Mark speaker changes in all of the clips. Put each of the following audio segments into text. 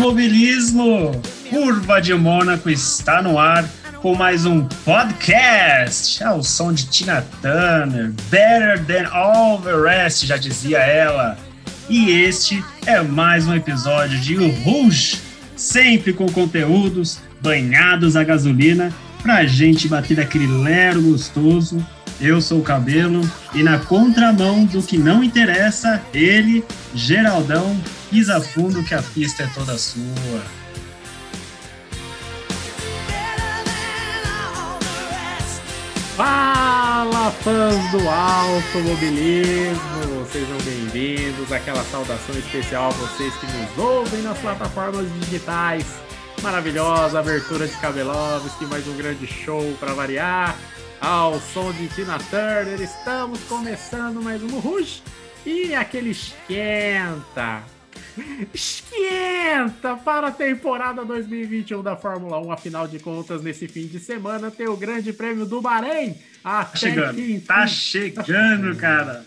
Speaker 1: automobilismo! Curva de Mônaco está no ar com mais um podcast ao som de Tina Turner, Better Than All the Rest, já dizia ela. E este é mais um episódio de O Rouge, sempre com conteúdos banhados a gasolina pra gente bater aquele lero gostoso. Eu sou o Cabelo e na contramão do que não interessa, ele, Geraldão, pisa fundo que a pista é toda sua.
Speaker 2: Fala fãs do automobilismo, sejam bem-vindos àquela saudação especial a vocês que nos ouvem nas plataformas digitais. Maravilhosa abertura de Kabelovski, mais um grande show para variar. Ao som de Tina Turner, estamos começando mais um Rush e aquele esquenta. Esquenta para a temporada 2021 da Fórmula 1. Afinal de contas, nesse fim de semana tem o Grande Prêmio do Bahrein.
Speaker 1: Tá
Speaker 2: Até
Speaker 1: chegando,
Speaker 2: que
Speaker 1: tá chegando, cara.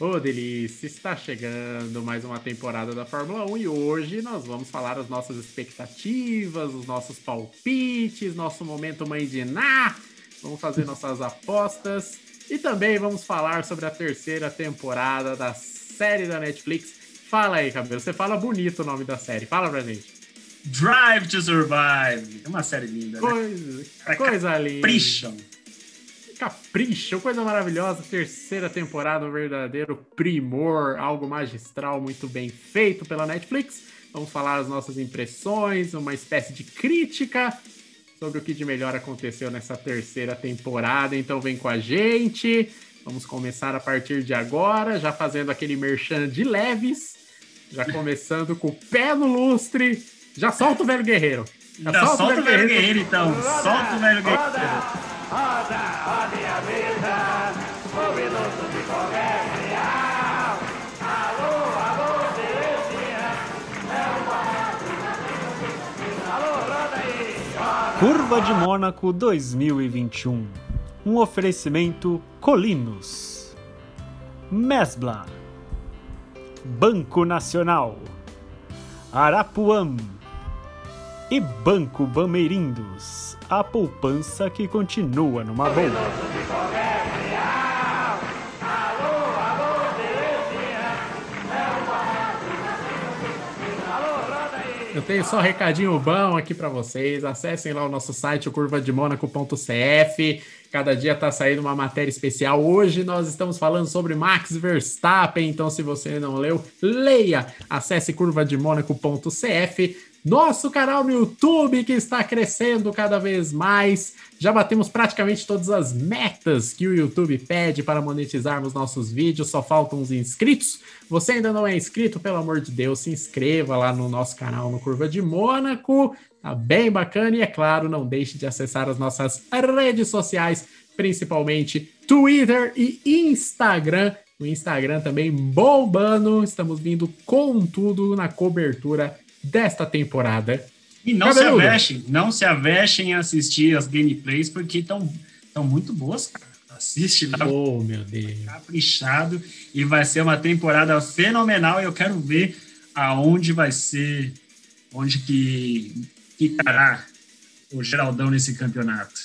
Speaker 2: Ô, delícia, está chegando mais uma temporada da Fórmula 1 e hoje nós vamos falar as nossas expectativas, os nossos palpites, nosso momento mãe de Ná, vamos fazer nossas apostas e também vamos falar sobre a terceira temporada da série da Netflix. Fala aí, Cabelo, você fala bonito o nome da série, fala pra gente.
Speaker 1: Drive to Survive. É uma série linda, né?
Speaker 2: Coisa,
Speaker 1: Cara,
Speaker 2: coisa linda.
Speaker 1: Capricham.
Speaker 2: Capricho, coisa maravilhosa, terceira temporada, um verdadeiro primor, algo magistral, muito bem feito pela Netflix. Vamos falar as nossas impressões, uma espécie de crítica sobre o que de melhor aconteceu nessa terceira temporada. Então vem com a gente. Vamos começar a partir de agora, já fazendo aquele merchan de leves, já começando com o pé no lustre. Já solta o velho guerreiro. Já
Speaker 1: Então, solta o velho guerreiro, então. Solta o velho guerreiro.
Speaker 3: Roda, roda a mesa,
Speaker 4: Curva de Mônaco 2021. Um oferecimento Colinos. Mesbla. Banco Nacional. Arapuã. E Banco Bameirindos. A poupança que continua numa boa.
Speaker 2: Eu tenho só um recadinho bom aqui para vocês. Acessem lá o nosso site, o curvademonaco.cf. Cada dia tá saindo uma matéria especial. Hoje nós estamos falando sobre Max Verstappen. Então, se você não leu, leia. Acesse curvademonaco.cf. nosso canal no YouTube que está crescendo cada vez mais. Já batemos praticamente todas as metas que o YouTube pede para monetizarmos nossos vídeos, só faltam os inscritos. Você ainda não é inscrito, pelo amor de Deus, se inscreva lá no nosso canal no Curva de Mônaco. Tá bem bacana e é claro, não deixe de acessar as nossas redes sociais, principalmente Twitter e Instagram. O Instagram também bombando. Estamos vindo com tudo na cobertura desta temporada.
Speaker 1: E não
Speaker 2: Cabeludo.
Speaker 1: se avexem, não se avexem a assistir as gameplays, porque estão muito boas, cara. Assiste lá,
Speaker 2: Oh, meu Deus.
Speaker 1: caprichado, e vai ser uma temporada fenomenal. E eu quero ver aonde vai ser, onde que ficará o Geraldão nesse campeonato.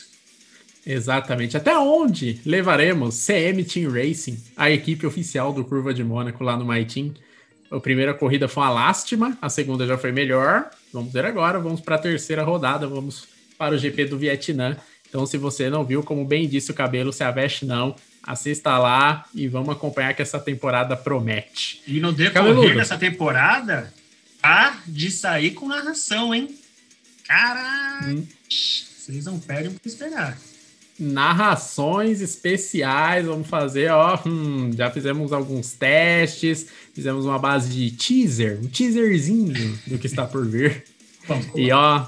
Speaker 2: Exatamente. Até onde levaremos CM Team Racing, a equipe oficial do Curva de Mônaco lá no My Team? A primeira corrida foi uma lástima, a segunda já foi melhor. Vamos ver agora, vamos para a terceira rodada, vamos para o GP do Vietnã. Então, se você não viu, como bem disse o cabelo, se aveste não, assista lá e vamos acompanhar que essa temporada promete.
Speaker 1: E no decorrer
Speaker 2: Cabeludo.
Speaker 1: dessa temporada, tá de sair com narração, hein? Caralho!
Speaker 2: Hum.
Speaker 1: Vocês não perdem o que esperar.
Speaker 2: narrações especiais. Vamos fazer, ó. hum, já fizemos alguns testes, fizemos uma base de teaser, um teaserzinho do que está por vir. E ó,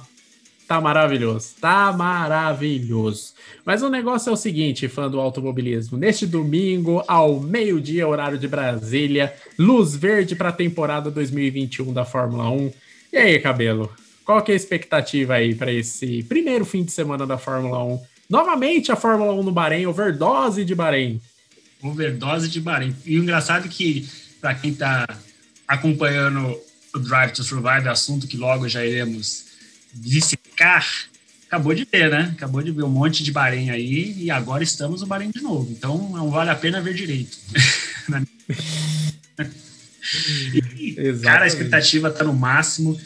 Speaker 2: tá maravilhoso, tá maravilhoso. Mas o negócio é o seguinte, fã do automobilismo. Neste domingo, ao meio-dia, horário de Brasília, luz verde para a temporada 2021 da Fórmula 1. E aí, cabelo? Qual que é a expectativa aí para esse primeiro fim de semana da Fórmula 1? Novamente a Fórmula 1 no Bahrein, overdose de Bahrein.
Speaker 1: overdose de Bahrein. E o engraçado é que, para quem está acompanhando o Drive to Survive, assunto que logo já iremos dissecar, acabou de ter, né? Acabou de ver um monte de Bahrein aí e agora estamos no Bahrein de novo. Então não vale a pena ver direito. e, cara, a expectativa está no máximo.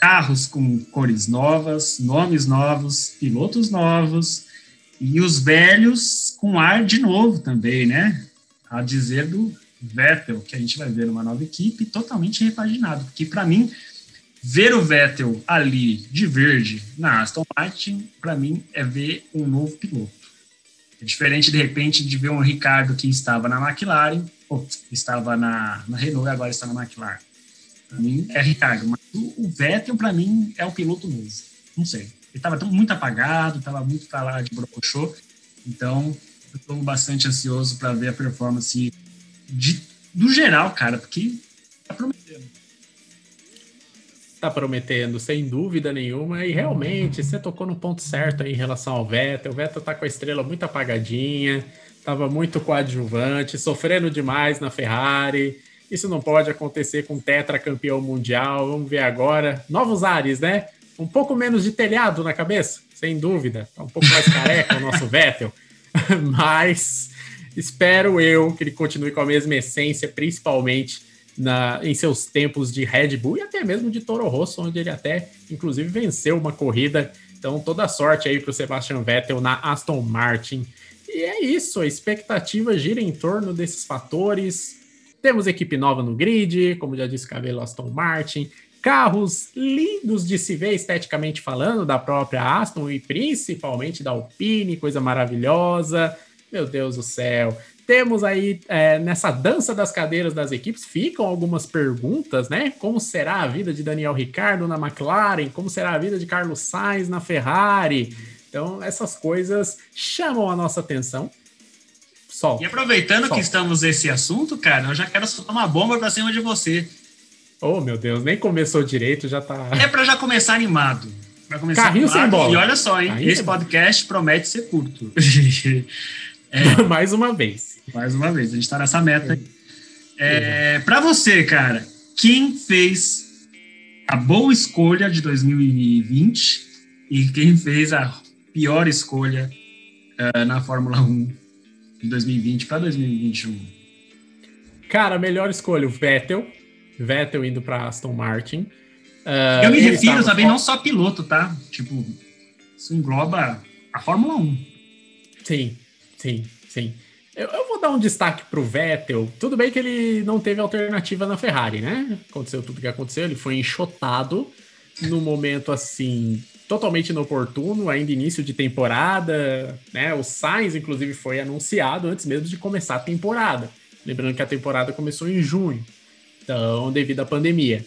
Speaker 1: Carros com cores novas, nomes novos, pilotos novos e os velhos com ar de novo também, né? A dizer do Vettel, que a gente vai ver numa nova equipe totalmente repaginado. Porque, para mim, ver o Vettel ali de verde na Aston Martin, para mim, é ver um novo piloto. É diferente, de repente, de ver um Ricardo que estava na McLaren, ou estava na, na Renault e agora está na McLaren. Para mim, é Ricardo. Mas o, o Vettel, para mim, é um piloto novo. Não sei. Ele estava muito apagado, estava muito para lá de brocochô. Então, estou bastante ansioso para ver a performance de, do geral, cara, porque tá prometendo.
Speaker 2: tá prometendo, sem dúvida nenhuma, e realmente você tocou no ponto certo aí em relação ao Vettel. O Vettel tá com a estrela muito apagadinha, tava muito coadjuvante, sofrendo demais na Ferrari. Isso não pode acontecer com tetracampeão mundial. Vamos ver agora. Novos ares, né? Um pouco menos de telhado na cabeça, sem dúvida. Tá um pouco mais careca o nosso Vettel. Mas espero eu que ele continue com a mesma essência, principalmente na, em seus tempos de Red Bull e até mesmo de Toro Rosso, onde ele até, inclusive, venceu uma corrida. Então, toda sorte aí para o Sebastian Vettel na Aston Martin. E é isso, a expectativa gira em torno desses fatores. Temos equipe nova no grid, como já disse Cabelo Aston Martin, carros lindos de se ver esteticamente falando, da própria Aston e principalmente da Alpine, coisa maravilhosa. Meu Deus do céu. Temos aí é, nessa dança das cadeiras das equipes, ficam algumas perguntas, né? Como será a vida de Daniel Ricardo na McLaren? Como será a vida de Carlos Sainz na Ferrari? Então, essas coisas chamam a nossa atenção. Sol.
Speaker 1: E aproveitando
Speaker 2: Sol.
Speaker 1: que estamos nesse assunto, cara, eu já quero soltar uma bomba pra cima de você.
Speaker 2: Oh, meu Deus, nem começou direito, já tá.
Speaker 1: É pra já começar animado. Pra começar
Speaker 2: Carrinho sem bola.
Speaker 1: E olha só, hein?
Speaker 2: Carrinho
Speaker 1: esse podcast promete ser curto.
Speaker 2: Mais uma vez.
Speaker 1: Mais uma vez, a gente tá nessa meta. aí. É, pra você, cara, quem fez a boa escolha de 2020 e quem fez a pior escolha eh, na Fórmula 1 de 2020 para 2021?
Speaker 2: Cara, melhor escolha, o Vettel. Vettel indo para Aston Martin. Ah,
Speaker 1: Eu me refiro também não só piloto, tá? Tipo, isso engloba a Fórmula 1.
Speaker 2: Sim, sim, sim. Eu, eu vou dar um destaque pro Vettel. Tudo bem que ele não teve alternativa na Ferrari, né? Aconteceu tudo que aconteceu, ele foi enxotado no momento assim totalmente inoportuno, ainda início de temporada, né? O Sainz inclusive foi anunciado antes mesmo de começar a temporada. Lembrando que a temporada começou em junho. Então, devido à pandemia.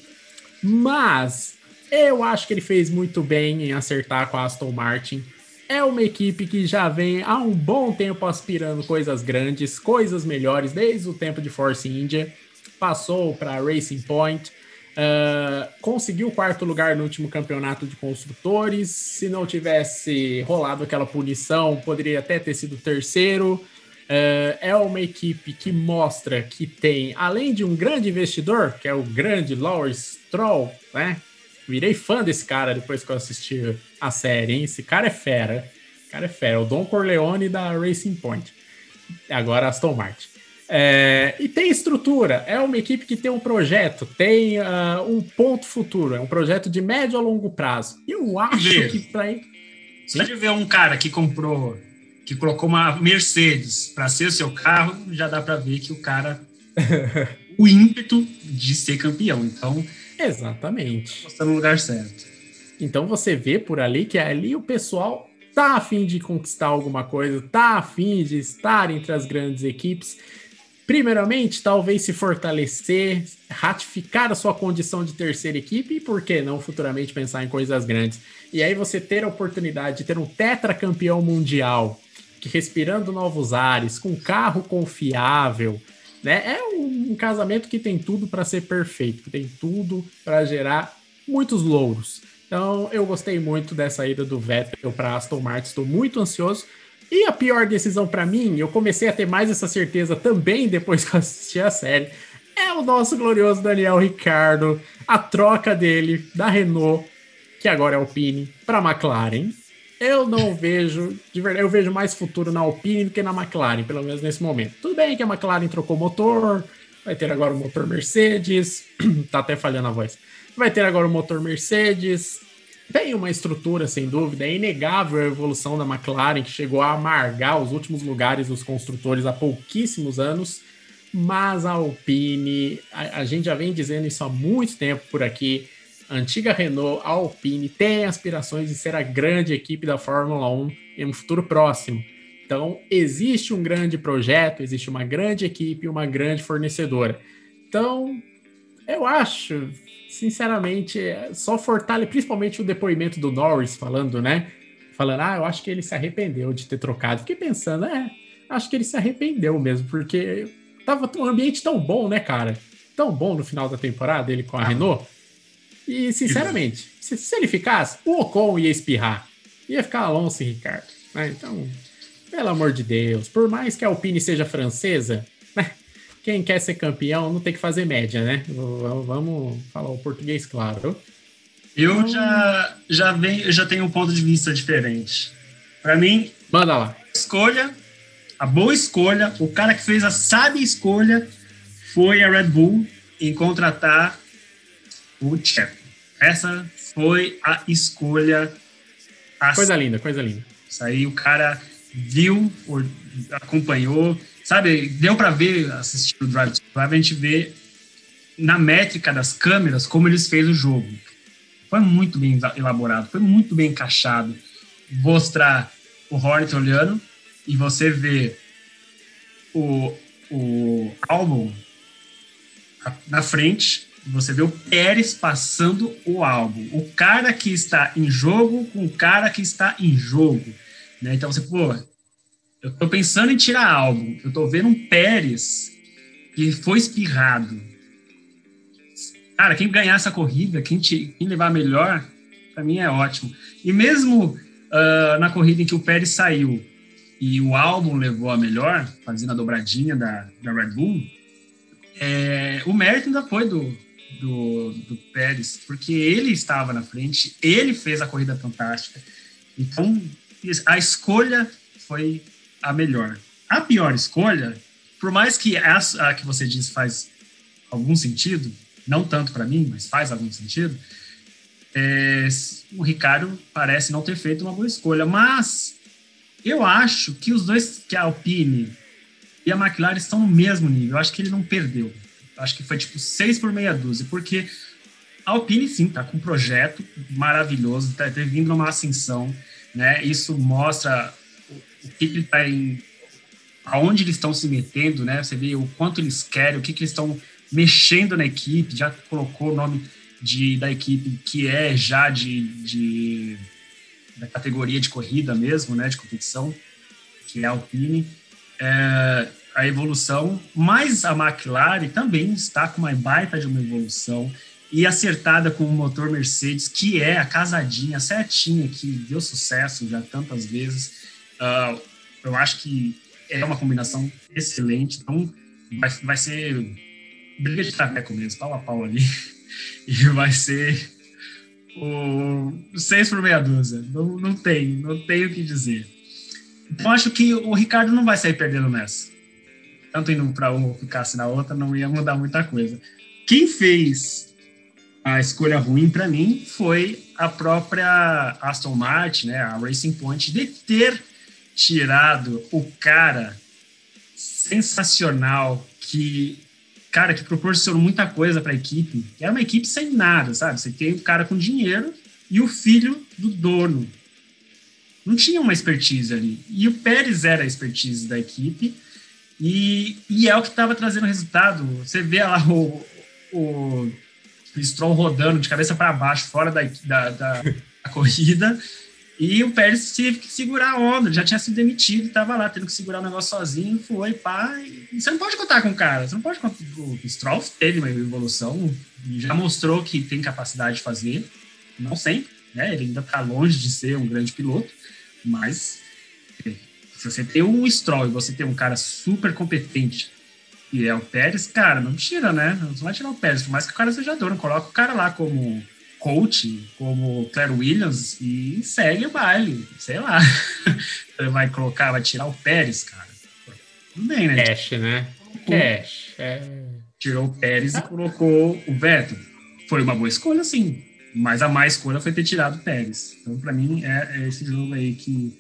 Speaker 2: Mas eu acho que ele fez muito bem em acertar com a Aston Martin. É uma equipe que já vem há um bom tempo aspirando coisas grandes, coisas melhores, desde o tempo de Force India. Passou para Racing Point, uh, conseguiu o quarto lugar no último campeonato de construtores. Se não tivesse rolado aquela punição, poderia até ter sido terceiro. Uh, é uma equipe que mostra que tem, além de um grande investidor, que é o grande Lawrence Stroll, né? Virei fã desse cara depois que eu assisti a série, hein? Esse cara é fera. Esse cara é fera. O Don Corleone da Racing Point. Agora Aston Martin. É, e tem estrutura. É uma equipe que tem um projeto, tem uh, um ponto futuro. É um projeto de médio a longo prazo. Eu acho
Speaker 1: Vê.
Speaker 2: que para
Speaker 1: Só de ver um cara que comprou, que colocou uma Mercedes para ser o seu carro, já dá para ver que o cara. o ímpeto de ser campeão. Então,
Speaker 2: Exatamente.
Speaker 1: está no lugar certo.
Speaker 2: Então você vê por ali que ali o pessoal tá afim de conquistar alguma coisa, tá afim de estar entre as grandes equipes. Primeiramente, talvez se fortalecer, ratificar a sua condição de terceira equipe e, por que não, futuramente pensar em coisas grandes. E aí você ter a oportunidade de ter um tetracampeão mundial, que respirando novos ares, com carro confiável, né? É um casamento que tem tudo para ser perfeito, que tem tudo para gerar muitos louros. Então, eu gostei muito dessa ida do Vettel para Aston Martin, estou muito ansioso. E a pior decisão para mim, eu comecei a ter mais essa certeza também depois que eu assisti a série, é o nosso glorioso Daniel Ricardo, a troca dele da Renault, que agora é Alpine, para McLaren. Eu não vejo, de verdade, eu vejo mais futuro na Alpine do que na McLaren, pelo menos nesse momento. Tudo bem que a McLaren trocou motor, vai ter agora o motor Mercedes, tá até falhando a voz. Vai ter agora o motor Mercedes, tem uma estrutura, sem dúvida, é inegável a evolução da McLaren, que chegou a amargar os últimos lugares dos construtores há pouquíssimos anos, mas a Alpine, a, a gente já vem dizendo isso há muito tempo por aqui, a antiga Renault, a Alpine, tem aspirações de ser a grande equipe da Fórmula 1 em um futuro próximo. Então, existe um grande projeto, existe uma grande equipe, uma grande fornecedora. Então, eu acho, sinceramente, só fortalece, principalmente o depoimento do Norris falando, né? Falando, ah, eu acho que ele se arrependeu de ter trocado. Fiquei pensando, é, acho que ele se arrependeu mesmo, porque tava um ambiente tão bom, né, cara? Tão bom no final da temporada, ele com a Renault. E, sinceramente, se, se ele ficasse, o Ocon ia espirrar. Ia ficar Alonso e Ricardo. Né? Então, pelo amor de Deus, por mais que a Alpine seja francesa? Quem quer ser campeão não tem que fazer média, né? Vamos falar o português claro.
Speaker 1: Eu já, já, venho, eu já tenho um ponto de vista diferente. Para mim,
Speaker 2: Manda lá.
Speaker 1: escolha, a boa escolha, o cara que fez a sábia escolha foi a Red Bull em contratar o Checo. Essa foi a escolha. A
Speaker 2: Coisa linda, coisa linda.
Speaker 1: Isso aí o cara viu, acompanhou, sabe? Deu para ver, assistir o Drive to Survive, a gente vê na métrica das câmeras como eles fez o jogo. Foi muito bem elaborado, foi muito bem encaixado. Mostrar o Hornet olhando e você vê o, o álbum na frente, você vê o Pérez passando o álbum. O cara que está em jogo com o cara que está em jogo. Né? Então você, pô, eu tô pensando em tirar álbum. Eu tô vendo um Pérez que foi espirrado. Cara, quem ganhar essa corrida, quem, te, quem levar melhor, para mim é ótimo. E mesmo ah, na corrida em que o Pérez saiu e o álbum levou a melhor, fazendo a dobradinha da, da Red Bull, é, o mérito ainda foi do, do, do Pérez, porque ele estava na frente, ele fez a corrida fantástica. Então, a escolha foi a melhor. A pior escolha, por mais que essa a que você disse faz algum sentido, não tanto para mim, mas faz algum sentido, é, o Ricardo parece não ter feito uma boa escolha. Mas eu acho que os dois, que a Alpine e a McLaren estão no mesmo nível. Eu acho que ele não perdeu. Eu acho que foi tipo 6 por meia dúzia, porque a Alpine sim tá com um projeto maravilhoso, tá, tá vindo numa ascensão, né? Isso mostra o, que, ele tá em aonde eles estão se metendo, né? Você vê o quanto eles querem, o que, que eles estão mexendo na equipe, já colocou o nome de, da equipe que é já de, de da categoria de corrida mesmo, né, de competição, que é a Alpine, é, a evolução, mas a McLaren também está com uma baita de uma evolução e acertada com o motor Mercedes, que é a casadinha certinha, que deu sucesso já tantas vezes. Uh, eu acho que é uma combinação excelente, então vai, vai ser briga de traveco mesmo, pau a pau ali. E vai ser o seis por meia dúzia. Não, não tem, não tem o que dizer. Então acho que o Ricardo não vai sair perdendo nessa. Tanto indo para um ou ficasse na outra, não ia mudar muita coisa. Quem fez a escolha ruim para mim foi a própria Aston Martin, né, a Racing Point, de ter tirado o cara sensacional que cara que proporcionou muita coisa para a equipe. Era uma equipe sem nada, sabe? Você tem o cara com dinheiro e o filho do dono. Não tinha uma expertise ali. E o Pérez era a expertise da equipe e, e é o que estava trazendo resultado. Você vê lá o, o, o Stroll rodando de cabeça para baixo, fora da, da, da, da corrida. E o Pérez teve que segurar a onda, já tinha sido demitido, estava lá tendo que segurar o negócio sozinho, foi, pá. E você não pode contar com o cara, você não pode contar. O Stroll teve uma evolução, já mostrou que tem capacidade de fazer, não sempre, né? Ele ainda está longe de ser um grande piloto, mas se você tem um Stroll e você tem um cara super competente, e é o Pérez, cara, não tira, né? Não vai tirar o Pérez, por mais que o cara seja dono, coloca o cara lá como coach como Claire Williams e segue o baile, sei lá. vai colocar, vai tirar o Pérez, cara. Tudo bem, né?
Speaker 2: Cash, né? Cash. É...
Speaker 1: Tirou o Pérez e colocou o Vettel. Foi uma boa escolha, sim. Mas a má escolha foi ter tirado o Pérez. Então, para mim, é, é, esse jogo aí que,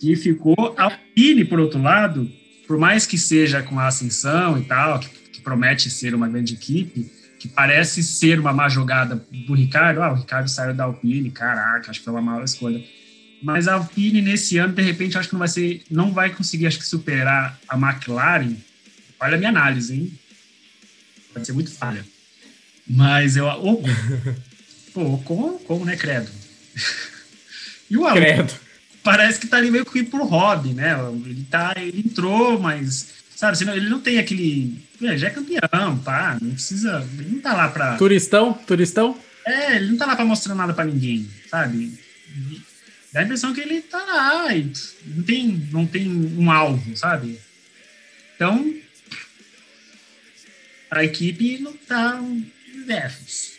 Speaker 1: que ficou. A Alpine, por outro lado, por mais que seja com a ascensão e tal, que, que promete ser uma grande equipe, que parece ser uma má jogada do Ricardo. Ah, o Ricardo saiu da Alpine, caraca, acho que foi uma má escolha. Mas a Alpine nesse ano, de repente, acho que não vai ser, não vai conseguir, acho que superar a McLaren. Olha a minha análise, hein? Vai ser muito falha. Mas eu, oh, pô, como, como, né, credo?
Speaker 2: E o Credo.
Speaker 1: Parece que tá ali meio que por hobby, né? Ele tá, ele entrou, mas sabe, senão ele não tem aquele já é campeão, pá, não precisa. Ele não tá lá pra.
Speaker 2: Turistão? Turistão?
Speaker 1: É, ele não tá lá pra mostrar nada pra ninguém, sabe? Dá a impressão que ele tá lá e não tem, não tem um alvo, sabe? Então, a equipe não tá em déficit.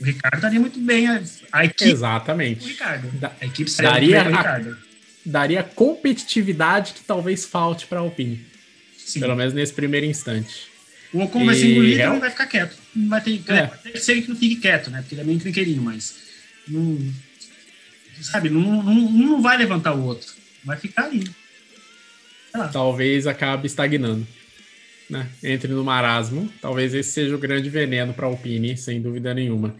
Speaker 1: O Ricardo estaria muito bem. A, a equipe.
Speaker 2: Exatamente.
Speaker 1: O Ricardo.
Speaker 2: A equipe daria, muito bem, Ricardo. daria competitividade que talvez falte para a Alpine. Sim. Pelo menos nesse primeiro instante.
Speaker 1: O Ocon e... vai ser engolido e não vai ficar quieto. Não vai ter, é. que ser que não fique quieto, né? Porque ele é meio trinqueirinho, mas. Não, sabe, não, não, não vai levantar o outro. Vai ficar ali.
Speaker 2: Talvez acabe estagnando. Né? Entre no marasmo. Talvez esse seja o grande veneno para a Alpine, sem dúvida nenhuma.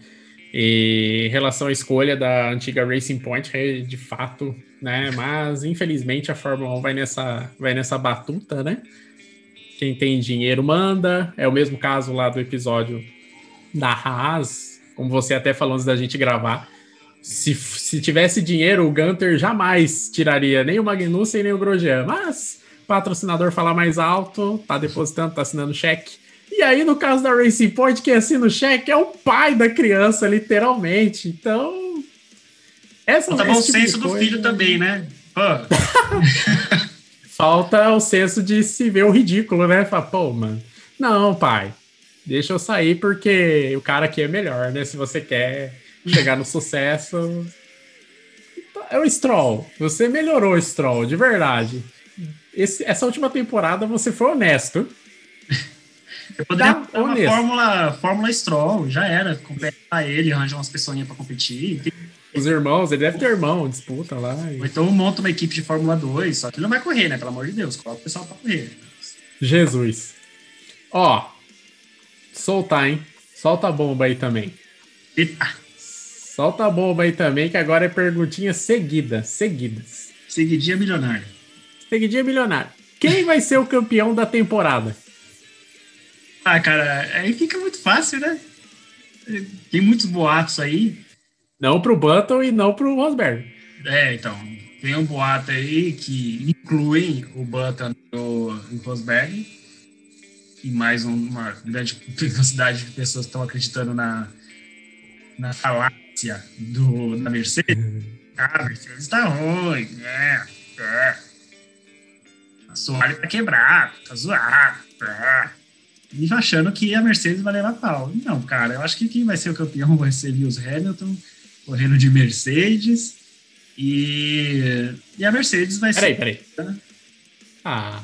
Speaker 2: E em relação à escolha da antiga Racing Point, é de fato, né? Mas infelizmente a Fórmula 1 vai nessa, vai nessa batuta, né? Quem tem dinheiro manda. É o mesmo caso lá do episódio da Haas, como você até falou antes da gente gravar. Se, se tivesse dinheiro, o Gunter jamais tiraria nem o Magnussen nem o Grosjean. Mas patrocinador fala mais alto, tá depositando, tá assinando cheque. E aí, no caso da Racing Point, quem assina o cheque é o pai da criança, literalmente. Então.
Speaker 1: Essa, Falta bom tipo senso do filho também, né?
Speaker 2: falta o senso de se ver o ridículo, né? Fala, pô, mano, não, pai, deixa eu sair porque o cara aqui é melhor, né? Se você quer chegar no sucesso. É o Stroll. Você melhorou o Stroll, de verdade. Esse, essa última temporada você foi honesto.
Speaker 1: Eu poderia tá, Fórmula, Fórmula Stroll, já era. Completar ele, arranjar umas pessoinhas pra competir.
Speaker 2: Os irmãos, ele deve ter irmão, disputa lá.
Speaker 1: E... Ou então monta uma equipe de Fórmula 2, só que ele não vai correr, né? Pelo amor de Deus, coloca o pessoal pra correr.
Speaker 2: Jesus. Ó, soltar, hein? Solta a bomba aí também.
Speaker 1: Eita,
Speaker 2: Solta a bomba aí também, que agora é perguntinhas seguidas, seguidas.
Speaker 1: seguidinha milionária.
Speaker 2: Seguidinha milionário. Quem vai ser o campeão da temporada?
Speaker 1: Ah, cara, aí fica muito fácil, né? Tem muitos boatos aí.
Speaker 2: Não pro Button e não pro Rosberg.
Speaker 1: É, então, tem um boato aí que incluem o Button e o o Rosberg e mais um- uma grande quantidade de pessoas estão acreditando na, na falácia do, da Mercedes. Ah, a Mercedes tá ruim, é, é. A Soalho tá quebrado, tá zoado, é. E achando que a Mercedes vai levar pau. Não, cara, eu acho que quem vai ser o campeão vai ser Lewis Hamilton, correndo de Mercedes. E, e a Mercedes vai
Speaker 2: Peraí,
Speaker 1: ser.
Speaker 2: peraí. Ah,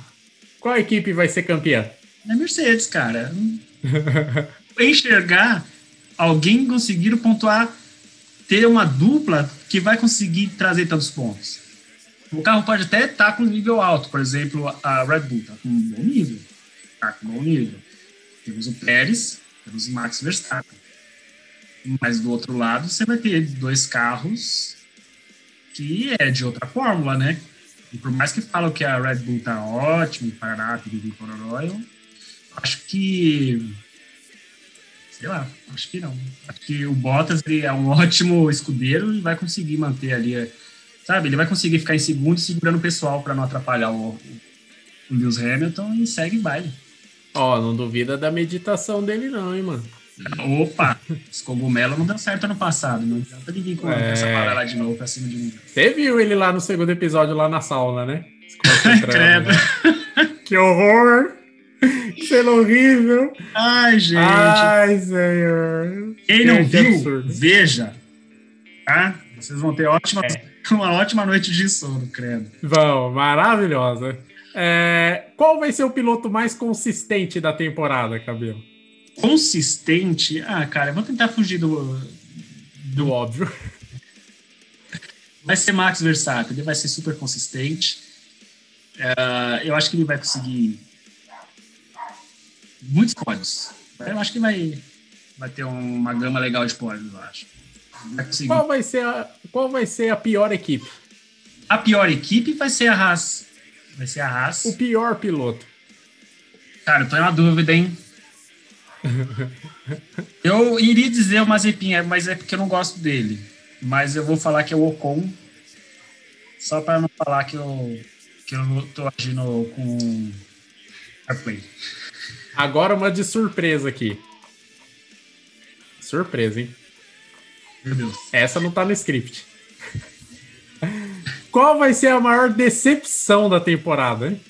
Speaker 2: qual equipe vai ser campeã?
Speaker 1: É Mercedes, cara. Enxergar alguém conseguir pontuar, ter uma dupla que vai conseguir trazer tantos pontos. O carro pode até estar com nível alto, por exemplo, a Red Bull está com um bom nível. Está com um bom nível. Temos o Pérez, temos o Max Verstappen. Mas do outro lado, você vai ter dois carros que é de outra fórmula, né? E por mais que falam que a Red Bull tá ótima, parará, piriri, pororó, eu acho que. Sei lá, acho que não. Acho que o Bottas ele é um ótimo escudeiro e vai conseguir manter ali. Sabe, ele vai conseguir ficar em segundo segurando o pessoal para não atrapalhar o, o Lewis Hamilton e segue baile.
Speaker 2: Ó, não duvida da meditação dele não, hein, mano.
Speaker 1: Opa! Esse cogumelo não deu certo ano passado. Não adianta ninguém com
Speaker 2: É.
Speaker 1: essa parada de novo pra cima de mim.
Speaker 2: Você viu ele lá no segundo episódio, lá na sauna, né? Concentrando,
Speaker 1: Credo.
Speaker 2: né? Que horror! Que cena horrível!
Speaker 1: Ai, gente.
Speaker 2: Ai, senhor!
Speaker 1: Quem não
Speaker 2: Que
Speaker 1: viu,
Speaker 2: absurdo.
Speaker 1: veja. Tá? Vocês vão ter ótima,
Speaker 2: É.
Speaker 1: uma ótima noite de sono, credo.
Speaker 2: Vão, maravilhosa. É, qual vai ser o piloto mais consistente da temporada, Cabelo?
Speaker 1: Consistente. Ah, cara, vou tentar fugir do.
Speaker 2: Do óbvio.
Speaker 1: Vai ser Max Verstappen, ele vai ser super consistente. Ah, eu acho que ele vai conseguir muitos pódios. Eu acho que vai, vai ter uma gama legal de pódios, eu acho. Vai conseguir.
Speaker 2: Qual vai ser a, qual vai ser a pior equipe?
Speaker 1: A pior equipe vai ser a Haas. Vai ser a Haas.
Speaker 2: O pior piloto?
Speaker 1: Cara, eu tô na dúvida, hein? eu iria dizer o Mazepin, mas é porque eu não gosto dele. Mas eu vou falar que é o Ocon. Só para não falar que eu, que eu tô agindo com AirPlay.
Speaker 2: Agora uma de surpresa aqui. Surpresa, hein?
Speaker 1: Meu Deus.
Speaker 2: Essa não tá no script. Qual vai ser a maior decepção da temporada? hein?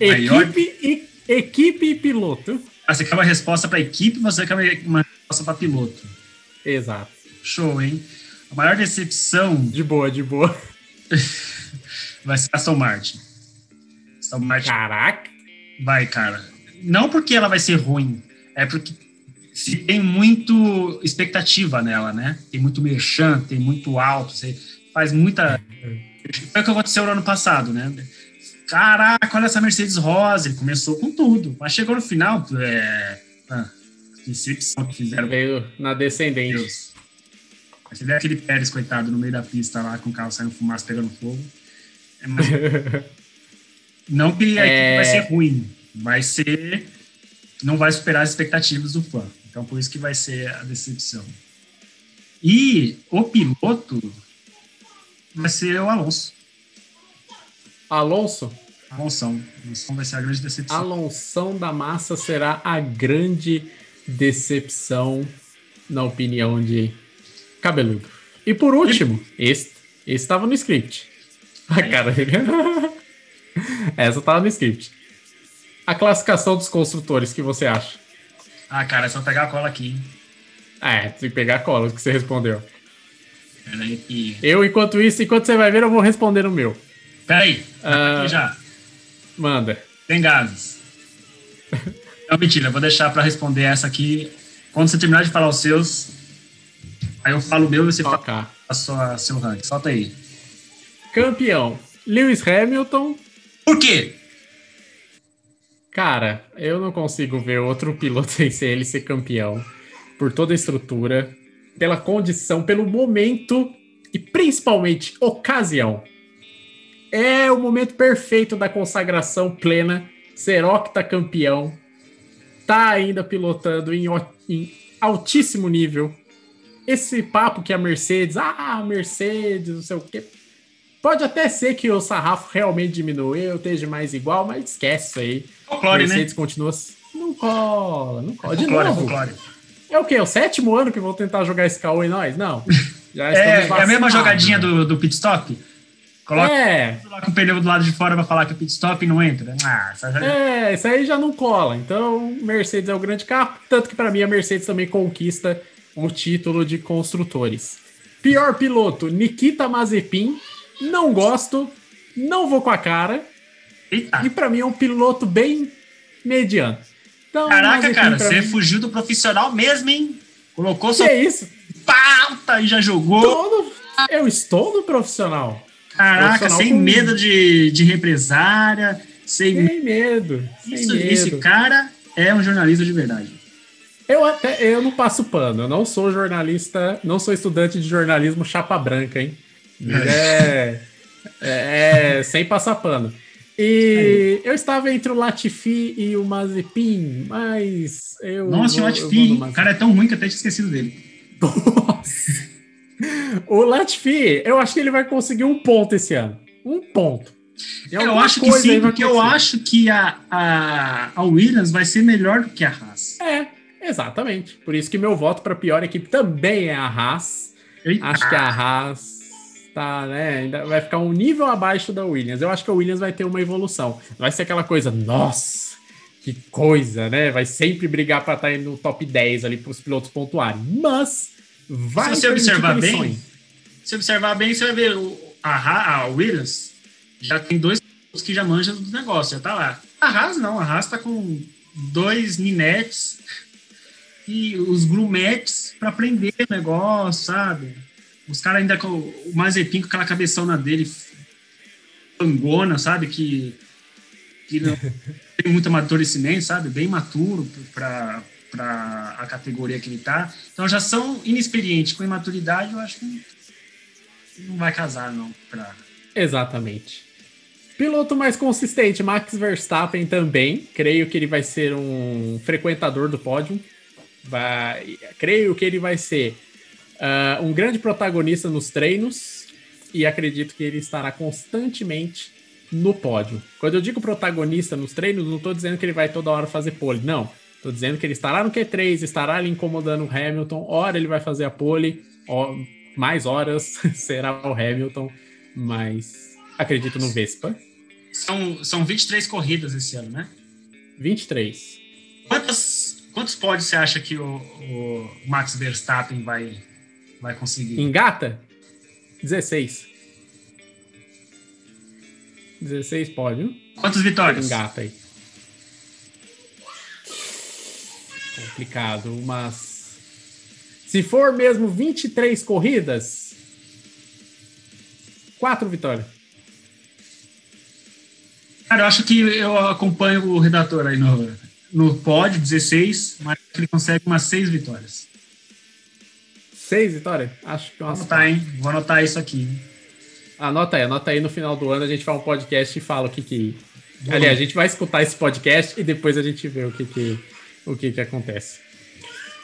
Speaker 1: Maior-
Speaker 2: Equipe e, equipe e piloto.
Speaker 1: Ah, você quer uma resposta para equipe, você quer uma- resposta para piloto.
Speaker 2: Exato.
Speaker 1: Show, hein? A maior decepção
Speaker 2: De boa, de boa.
Speaker 1: vai ser a Aston Martin. Aston Martin
Speaker 2: Caraca.
Speaker 1: Vai, cara. Não porque ela vai ser ruim, é porque se tem muito expectativa nela, né? Tem muito merchan, tem muito alto, você faz muita. Foi o que aconteceu no ano passado, né? Caraca, olha essa Mercedes rosa, ele começou com tudo, mas chegou no final, é. Ah, decepção que fizeram.
Speaker 2: Veio na descendente.
Speaker 1: Deus. Aí Você aquele Pérez, coitado, no meio da pista lá, com o carro saindo fumaça, pegando fogo. É, mas não que a
Speaker 2: É.
Speaker 1: equipe vai ser ruim, vai ser. Não vai superar as expectativas do fã. Então, por isso que vai ser a decepção. E o piloto vai ser o Alonso.
Speaker 2: Alonso.
Speaker 1: Alonso. Alonso vai ser a grande decepção.
Speaker 2: Alonso da Massa será a grande decepção, na opinião de Cabeludo. E por último, esse estava no script. A cara dele. Essa estava no script. A classificação dos construtores, que você acha?
Speaker 1: Ah, cara, é só pegar a cola aqui. hein?
Speaker 2: É, tem que pegar a cola que você respondeu.
Speaker 1: Pera aí que.
Speaker 2: Eu, enquanto isso, enquanto você vai ver, eu vou responder o meu.
Speaker 1: Pera aí.
Speaker 2: Ah.
Speaker 1: Aqui já.
Speaker 2: Manda.
Speaker 1: Tem gases. Não, mentira, vou deixar para responder essa aqui. Quando você terminar de falar os seus, aí eu falo o meu e você fala
Speaker 2: Ok.
Speaker 1: a sua, seu ranking. Solta aí.
Speaker 2: Campeão. Lewis Hamilton.
Speaker 1: Por quê?
Speaker 2: Cara, eu não consigo ver outro piloto sem ser ele ser campeão. Por toda a estrutura, pela condição, pelo momento e principalmente ocasião. É o momento perfeito da consagração plena. Ser octacampeão. Tá ainda pilotando em, em altíssimo nível. Esse papo que a Mercedes, ah, a Mercedes, não sei o quê. Pode até ser que o sarrafo realmente diminuiu, esteja mais igual, mas esquece isso aí.
Speaker 1: Folclore, né?
Speaker 2: Mercedes continua. assim. Não cola, não cola. De
Speaker 1: Folclore,
Speaker 2: novo.
Speaker 1: folclore.
Speaker 2: É o quê? O sétimo ano que vão tentar jogar esse caô em nós? Não. Já
Speaker 1: É, é a mesma jogadinha do, do pit stop? Coloca,
Speaker 2: É,
Speaker 1: coloca o pneu do lado de fora pra falar que o pit stop não entra. Ah, essa já-
Speaker 2: é, isso aí já não cola. Então, Mercedes é o grande carro. Tanto que, para mim, a Mercedes também conquista o título de construtores. Pior piloto, Nikita Mazepin. Não gosto, não vou com a cara.
Speaker 1: Eita.
Speaker 2: E para mim é um piloto bem mediano. Então,
Speaker 1: Caraca,
Speaker 2: Mazepin
Speaker 1: cara, você
Speaker 2: mim-
Speaker 1: fugiu do profissional mesmo, hein? Colocou
Speaker 2: Que
Speaker 1: sua
Speaker 2: é isso?
Speaker 1: pauta e já jogou.
Speaker 2: Tô no- Eu estou no profissional.
Speaker 1: Caraca, sem medo de, de represária, sem
Speaker 2: Sem medo. Sem
Speaker 1: Isso,
Speaker 2: medo.
Speaker 1: esse cara é um jornalista de verdade.
Speaker 2: Eu até eu não passo pano, eu não sou jornalista, não sou estudante de jornalismo chapa branca, hein? É, é, é sem passar pano. E eu estava entre o Latifi e o Mazepin, mas eu.
Speaker 1: Nossa,
Speaker 2: vou-
Speaker 1: o Latifi, o cara é tão ruim que eu até tinha esquecido dele.
Speaker 2: O Latifi, eu acho que ele vai conseguir um ponto esse ano. Um ponto. E
Speaker 1: Eu acho que sim, porque eu acho que a, a, a Williams vai ser melhor do que a Haas.
Speaker 2: É, exatamente. Por isso que meu voto para a pior equipe também é a Haas.
Speaker 1: Eita.
Speaker 2: Acho que a Haas tá, né? Ainda vai ficar um nível abaixo da Williams. Eu acho que a Williams vai ter uma evolução. Vai ser aquela coisa, nossa, que coisa, né? Vai sempre brigar para estar no top 10 ali para os pilotos pontuarem. Mas vai
Speaker 1: Se você observar bem, se observar bem, você vai ver o, a, a Williams já tem dois que já manjam do negócio, já tá lá. A Haas não, a Haas tá com dois Ninetes e os Grumetes para aprender o negócio, sabe? Os caras ainda com o Mazepin com aquela cabeçona dele pangona, sabe? Que, que não tem muito amadurecimento, sabe? Bem maturo para para a categoria que ele tá. Então já são inexperientes com imaturidade, eu acho que não vai casar não para
Speaker 2: Exatamente. Piloto mais consistente, Max Verstappen também. Creio que ele vai ser um frequentador do pódio. Vai, creio que ele vai ser ah, um grande protagonista nos treinos e acredito que ele estará constantemente no pódio. Quando eu digo protagonista nos treinos, não estou dizendo que ele vai toda hora fazer pole, não. Estou dizendo que ele estará no Q3, estará ali incomodando o Hamilton. Hora ele vai fazer a pole, ó, mais horas será o Hamilton, mas acredito no Vespa.
Speaker 1: são são 23 corridas esse ano, né?
Speaker 2: 23.
Speaker 1: Quantas quantos pódios você acha que o, o Max Verstappen vai vai conseguir?
Speaker 2: Engata? 16. 16 pódio.
Speaker 1: Quantas vitórias?
Speaker 2: Engata aí. Complicado, mas. Se for mesmo 23 corridas, 4 vitórias.
Speaker 1: Cara, eu acho que eu acompanho o redator aí no, no pódio, 16, mas ele consegue umas 6 vitórias.
Speaker 2: 6 vitórias? Acho que é
Speaker 1: Vou anotar, hein? Vou anotar isso aqui.
Speaker 2: Anota aí, anota aí no final do ano a gente faz um podcast e fala o que que. Aliás, a gente vai escutar esse podcast e depois a gente vê o que que, o que, que acontece.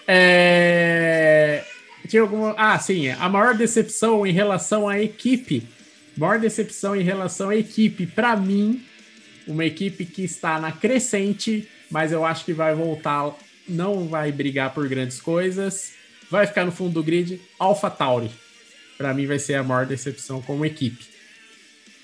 Speaker 2: É... Tinha alguma. Ah, sim, a maior decepção em relação à equipe. Maior decepção em relação à equipe, para mim, uma equipe que está na crescente, mas eu acho que vai voltar, não vai brigar por grandes coisas, vai ficar no fundo do grid. Alpha Tauri para mim vai ser a maior decepção como equipe.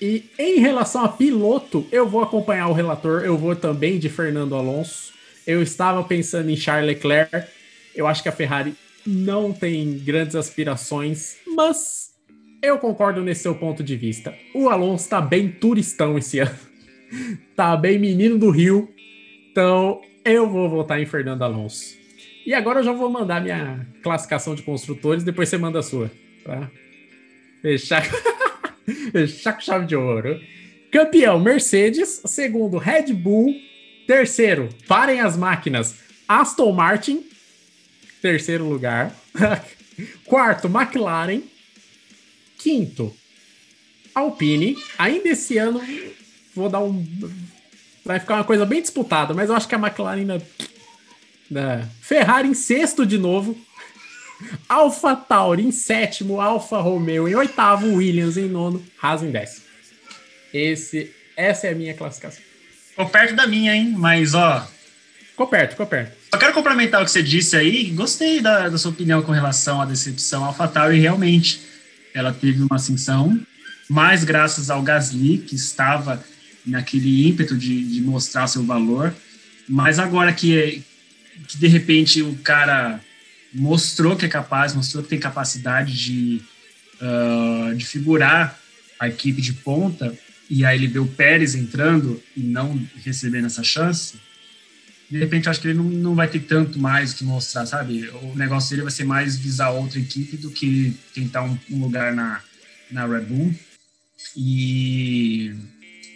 Speaker 2: E em relação a piloto, eu vou acompanhar o relator, eu vou também de Fernando Alonso. Eu estava pensando em Charles Leclerc. Eu acho que a Ferrari não tem grandes aspirações, mas eu concordo nesse seu ponto de vista. O Alonso tá bem turistão esse ano. tá bem menino do Rio. Então, eu vou votar em Fernando Alonso. E agora eu já vou mandar minha classificação de construtores, depois você manda a sua. Tá? Fechar... Fechar com chave de ouro. Campeão, Mercedes. Segundo, Red Bull. Terceiro, parem as máquinas. Aston Martin, terceiro lugar. Quarto, McLaren. Quinto, Alpine. Ainda esse ano, vou dar um. Vai ficar uma coisa bem disputada, mas eu acho que a McLaren ainda. né? Ferrari em sexto de novo. Alpha Tauri em sétimo, Alfa Romeo em oitavo, Williams em nono, Haas em décimo. Esse, essa é a minha classificação.
Speaker 1: Ficou perto da minha, hein? Mas, ó,
Speaker 2: Ficou perto, ficou perto.
Speaker 1: Só quero complementar o que você disse aí. Gostei da, da sua opinião com relação à decepção AlphaTauri. Realmente, ela teve uma ascensão, mas graças ao Gasly, que estava naquele ímpeto de, de mostrar seu valor. Mas agora que, que, de repente, o cara mostrou que é capaz, mostrou que tem capacidade de, uh, de figurar a equipe de ponta, e aí ele vê o Pérez entrando e não recebendo essa chance, de repente acho que ele não, não vai ter tanto mais que mostrar, sabe? O negócio dele vai ser mais visar outra equipe do que tentar um, um lugar na, na Red Bull. E,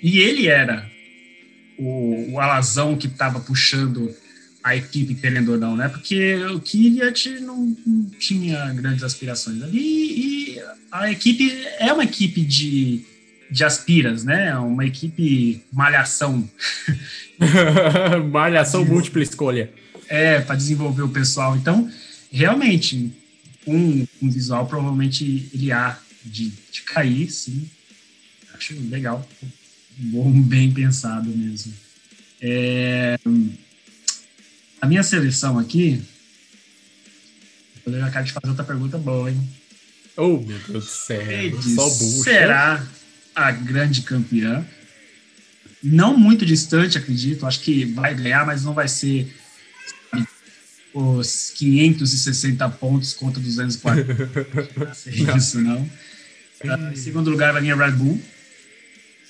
Speaker 1: e ele era o, o alazão que estava puxando a equipe, querendo ou não, né? Porque o Kvyat não, não tinha grandes aspirações ali e a equipe é uma equipe de, de aspiras, né? Uma equipe malhação.
Speaker 2: Malhação múltipla escolha.
Speaker 1: É, para desenvolver o pessoal. Então, realmente, um, um visual provavelmente ele há de, de cair, sim. Acho legal. Bom, bem pensado mesmo. É, a minha seleção aqui. Eu acabo de fazer outra pergunta boa, hein?
Speaker 2: Oh, meu Deus do céu. Só bucha.
Speaker 1: será a grande campeã. Não muito distante, acredito. Acho que vai ganhar, mas não vai ser os 560 pontos contra 240. não ser isso, não. Ah, Em segundo lugar vai vir a Red Bull.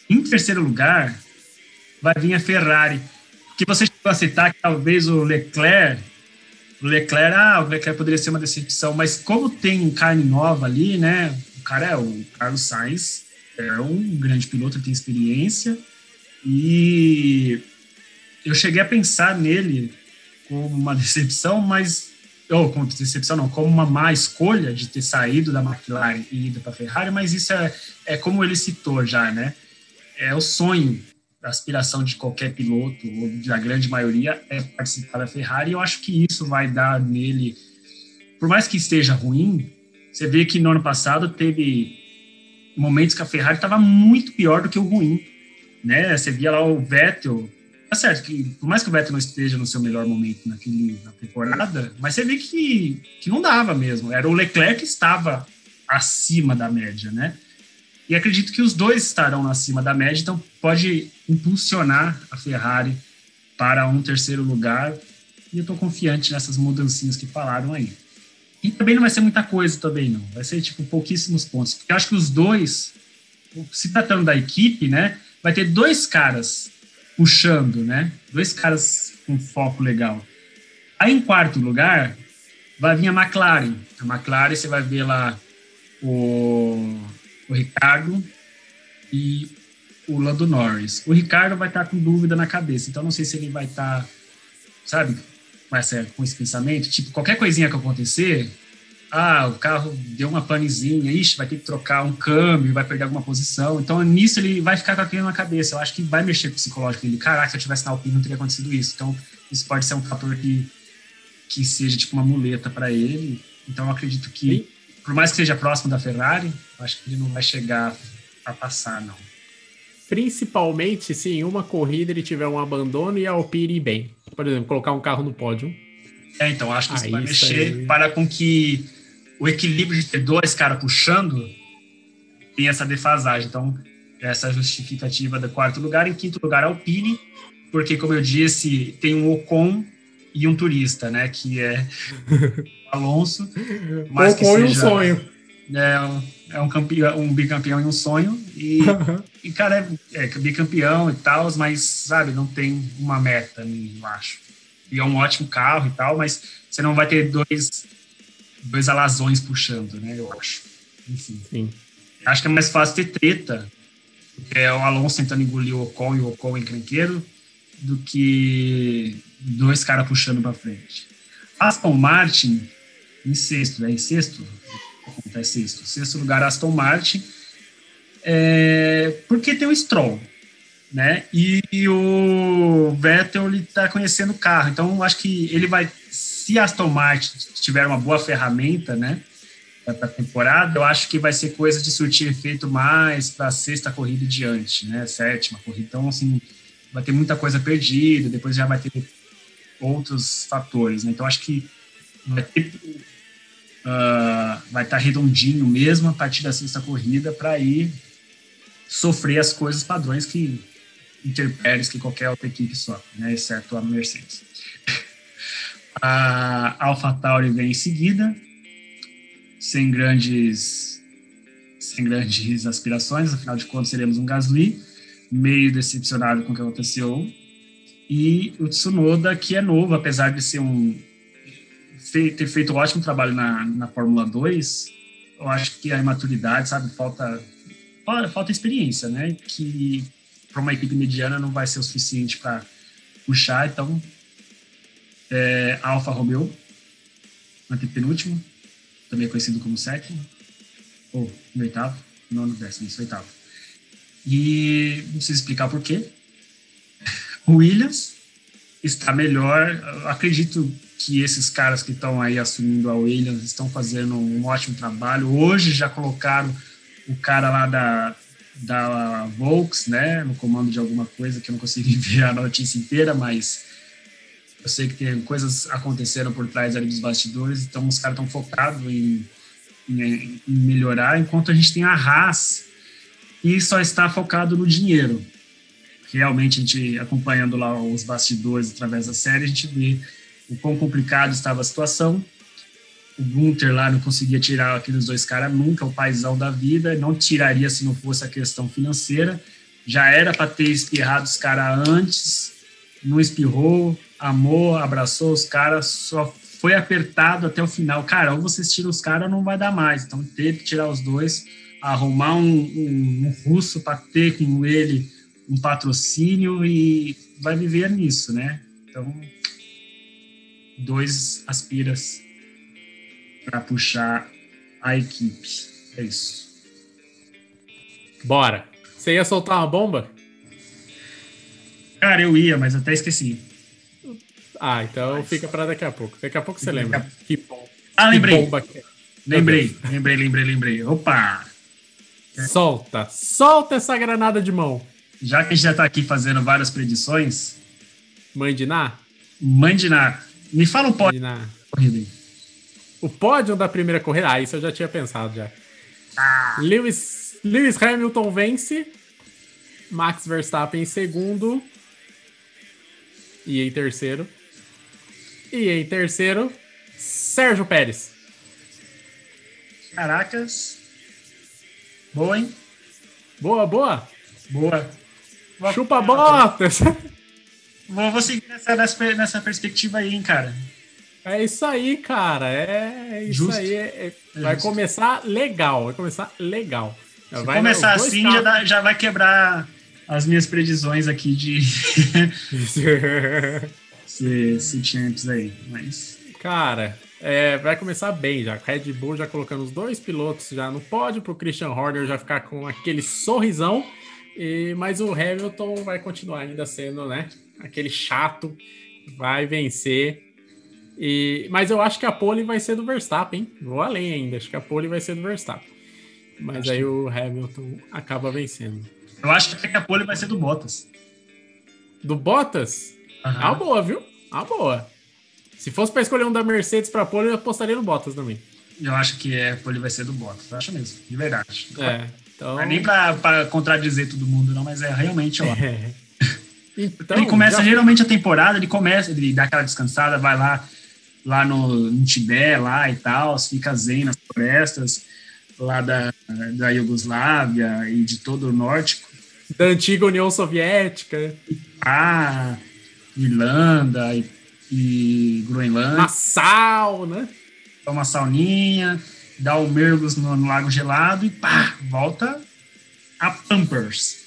Speaker 1: Em terceiro lugar vai vir a Ferrari. Que você chegou a citar que talvez o Leclerc o Leclerc, ah, o Leclerc poderia ser uma decepção, mas como tem carne nova ali, né? O cara é o Carlos Sainz, é um grande piloto, tem experiência, e eu cheguei a pensar nele como uma decepção, mas ou como decepção não, como uma má escolha de ter saído da McLaren e ido para a Ferrari, mas isso é, é como ele citou já, né? É o sonho a aspiração de qualquer piloto, ou da grande maioria, é participar da Ferrari. E eu acho que isso vai dar nele, por mais que esteja ruim, você vê que no ano passado teve momentos que a Ferrari estava muito pior do que o ruim, né? Você via lá o Vettel, tá certo que por mais que o Vettel não esteja no seu melhor momento naquele, na temporada, mas você vê que, que não dava mesmo. Era o Leclerc que estava acima da média, né? E acredito que os dois estarão acima da média, então pode impulsionar a Ferrari para um terceiro lugar. E eu estou confiante nessas mudancinhas que falaram aí. E também não vai ser muita coisa também, não. Vai ser, tipo, pouquíssimos pontos. Porque eu acho que os dois, se tratando da equipe, né, vai ter dois caras puxando, né? Dois caras com foco legal. Aí, em quarto lugar, vai vir a McLaren. A McLaren, você vai ver lá o o Ricardo e o Lando Norris. O Ricardo vai estar com dúvida na cabeça, então não sei se ele vai estar, sabe, com, essa, com esse pensamento. Tipo, qualquer coisinha que acontecer, ah, o carro deu uma panezinha, ixi, vai ter que trocar um câmbio, vai perder alguma posição. Então, nisso, ele vai ficar com aquilo na cabeça. Eu acho que vai mexer com o psicológico dele. Caraca, se eu tivesse na Alpine, não teria acontecido isso. Então, isso pode ser um fator que, que seja, tipo, uma muleta para ele. Então, eu acredito que. Por mais que seja próximo da Ferrari, acho que ele não vai chegar a passar, não.
Speaker 2: Principalmente se em uma corrida ele tiver um abandono e a Alpine bem. Por exemplo, colocar um carro no pódio.
Speaker 1: É, então, acho que isso
Speaker 2: Ah,
Speaker 1: vai
Speaker 2: isso
Speaker 1: mexer
Speaker 2: aí.
Speaker 1: para com que o equilíbrio de ter dois caras puxando tenha essa defasagem. Então, essa justificativa do quarto lugar. Em quinto lugar, Alpine, porque, como eu disse, tem um Ocon e um turista, né, que é o Alonso. Mas que
Speaker 2: Ocon e um
Speaker 1: seja-
Speaker 2: sonho.
Speaker 1: É, é um, campeão, um bicampeão e um sonho. E, e cara, é, é bicampeão e tal, mas, sabe, não tem uma meta, eu acho. E é um ótimo carro e tal, mas você não vai ter dois, dois alazões puxando, né, eu acho. Enfim.
Speaker 2: Sim.
Speaker 1: Acho que é mais fácil ter treta, porque é o Alonso tentando engolir o Ocon e o Ocon encrenqueiro, do que dois caras puxando para frente. Aston Martin em sexto, né? Em sexto, é sexto. Sexto lugar, Aston Martin, é, porque tem o Stroll, né? E, e o Vettel está conhecendo o carro, então acho que ele vai, se Aston Martin tiver uma boa ferramenta, né? Para temporada, eu acho que vai ser coisa de surtir efeito mais para sexta corrida e diante, né? Sétima corrida. Então, assim, vai ter muita coisa perdida, depois já vai ter outros fatores, né? Então, acho que vai ter Uh, vai estar redondinho mesmo a partir da sexta corrida para ir sofrer as coisas padrões que interpéries que qualquer outra equipe sofre, né, exceto a Mercedes. a AlphaTauri vem em seguida, sem grandes sem grandes aspirações, afinal de contas seremos um Gasly, meio decepcionado com o que aconteceu, e o Tsunoda, que é novo, apesar de ser um ter feito um ótimo trabalho na, na Fórmula 2, eu acho que a imaturidade, sabe, falta, falta experiência, né? Que para uma equipe mediana não vai ser o suficiente para puxar. Então, é, Alfa Romeo, antepenúltimo, também conhecido como sétimo, ou no oitavo, nono, décimo, isso, oitavo. E não preciso explicar por quê. Williams está melhor, acredito que esses caras que estão aí assumindo a Williams estão fazendo um ótimo trabalho. Hoje já colocaram o cara lá da, da Volks, né, no comando de alguma coisa que eu não consegui ver a notícia inteira, mas eu sei que tem coisas aconteceram por trás ali dos bastidores, então os caras estão focados em, em, em, melhorar, enquanto a gente tem a Haas e só está focado no dinheiro. Realmente, a gente acompanhando lá os bastidores através da série, a gente vê o quão complicado estava a situação. O Gunther lá não conseguia tirar aqueles dois caras nunca, o paizão da vida, não tiraria se não fosse a questão financeira. Já era para ter espirrado os caras antes, não espirrou, amou, abraçou os caras, só foi apertado até o final. Cara, ou vocês tiram os caras, não vai dar mais. Então teve que tirar os dois, arrumar um, um, um russo para ter com ele um patrocínio e vai viver nisso, né? Então dois aspiras para puxar a equipe. É isso.
Speaker 2: Bora. Você ia soltar uma bomba?
Speaker 1: Cara, eu ia, mas até esqueci.
Speaker 2: Ah, então mas... fica para daqui a pouco. Daqui a pouco você lembra.
Speaker 1: Que bom. Ah, lembrei. que é. Lembrei, lembrei, lembrei, lembrei. Opa!
Speaker 2: Solta, solta essa granada de mão.
Speaker 1: Já que a gente já tá aqui fazendo várias predições.
Speaker 2: Mãe de
Speaker 1: Me fala um pódio da corrida
Speaker 2: O pódio da primeira corrida? Ah, isso eu já tinha pensado já. Ah. Lewis, Lewis Hamilton vence. Max Verstappen em segundo. E em terceiro. E em terceiro, Sérgio Pérez.
Speaker 1: Caracas. Boa, hein?
Speaker 2: Boa, boa.
Speaker 1: Boa.
Speaker 2: Chupa botas.
Speaker 1: Vou, vou seguir nessa, nessa, perspectiva aí, hein, cara.
Speaker 2: É isso aí, cara. É, é isso Justo. aí. É, é, é vai começar legal. Vai começar legal.
Speaker 1: Se vai, começar assim, já, dá, já vai quebrar as minhas previsões aqui de se, se champs aí. Mas.
Speaker 2: Cara, é, vai começar bem já. Red Bull já colocando os dois pilotos já no pódio para o Christian Horner já ficar com aquele sorrisão. E, mas o Hamilton vai continuar ainda sendo, né? Aquele chato, vai vencer. E, mas eu acho que a pole vai ser do Verstappen, hein? Vou além ainda, acho que a pole vai ser do Verstappen. Mas acho aí que... o Hamilton acaba vencendo.
Speaker 1: Eu acho que a pole vai ser do Bottas.
Speaker 2: Do Bottas? Uhum. Ah, boa, viu? Ah, boa. Se fosse para escolher um da Mercedes para pole, eu apostaria no Bottas também.
Speaker 1: Eu acho que a pole vai ser do Bottas, eu acho mesmo, de verdade.
Speaker 2: É, então...
Speaker 1: Não é nem para contradizer todo mundo, não, mas é realmente, ó. É. Então, ele começa já... geralmente a temporada, ele começa, ele dá aquela descansada, vai lá lá no, no Tibete lá e tal, fica zen nas florestas lá da, da Iugoslávia e de todo o norte.
Speaker 2: Da antiga União Soviética.
Speaker 1: Ah, Irlanda e, e Groenlândia.
Speaker 2: Nassau, né?
Speaker 1: Toma uma sauninha, dá o um mergulho no, no, lago gelado e pá, volta a Pampers.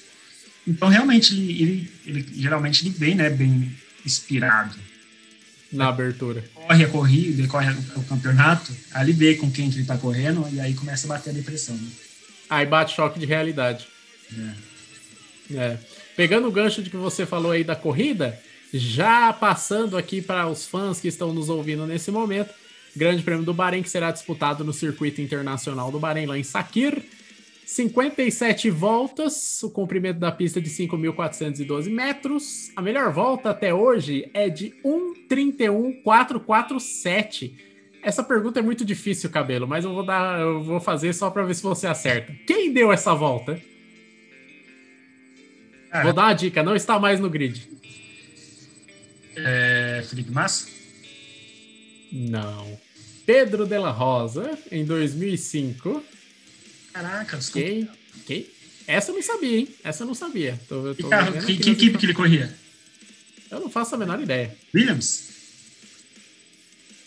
Speaker 1: Então, realmente, ele, ele, ele geralmente ele vem, né, bem inspirado.
Speaker 2: Na abertura.
Speaker 1: Corre a corrida, corre o campeonato, ele vê com quem que ele tá correndo e aí começa a bater a depressão. Né?
Speaker 2: Aí bate choque de realidade.
Speaker 1: É.
Speaker 2: É. Pegando o gancho de que você falou aí da corrida, já passando aqui para os fãs que estão nos ouvindo nesse momento, Grande Prêmio do Bahrein que será disputado no Circuito Internacional do Bahrein, lá em Sakir. 57 voltas, o comprimento da pista de 5.412 metros. A melhor volta até hoje é de 1:31.447. Essa pergunta é muito difícil, cabelo, mas eu vou dar, eu vou fazer só para ver se você acerta. Quem deu essa volta?
Speaker 1: Cara,
Speaker 2: Vou dar uma dica, não está mais no grid.
Speaker 1: é, Felipe Massa?
Speaker 2: Não. Pedro de la Rosa, em 2005.
Speaker 1: Caraca, os
Speaker 2: Quem? Quem? Essa eu não sabia, hein? Essa eu não sabia. Tô, tô
Speaker 1: carro, que, que equipe que ele corria?
Speaker 2: Eu não faço a menor ideia.
Speaker 1: Williams?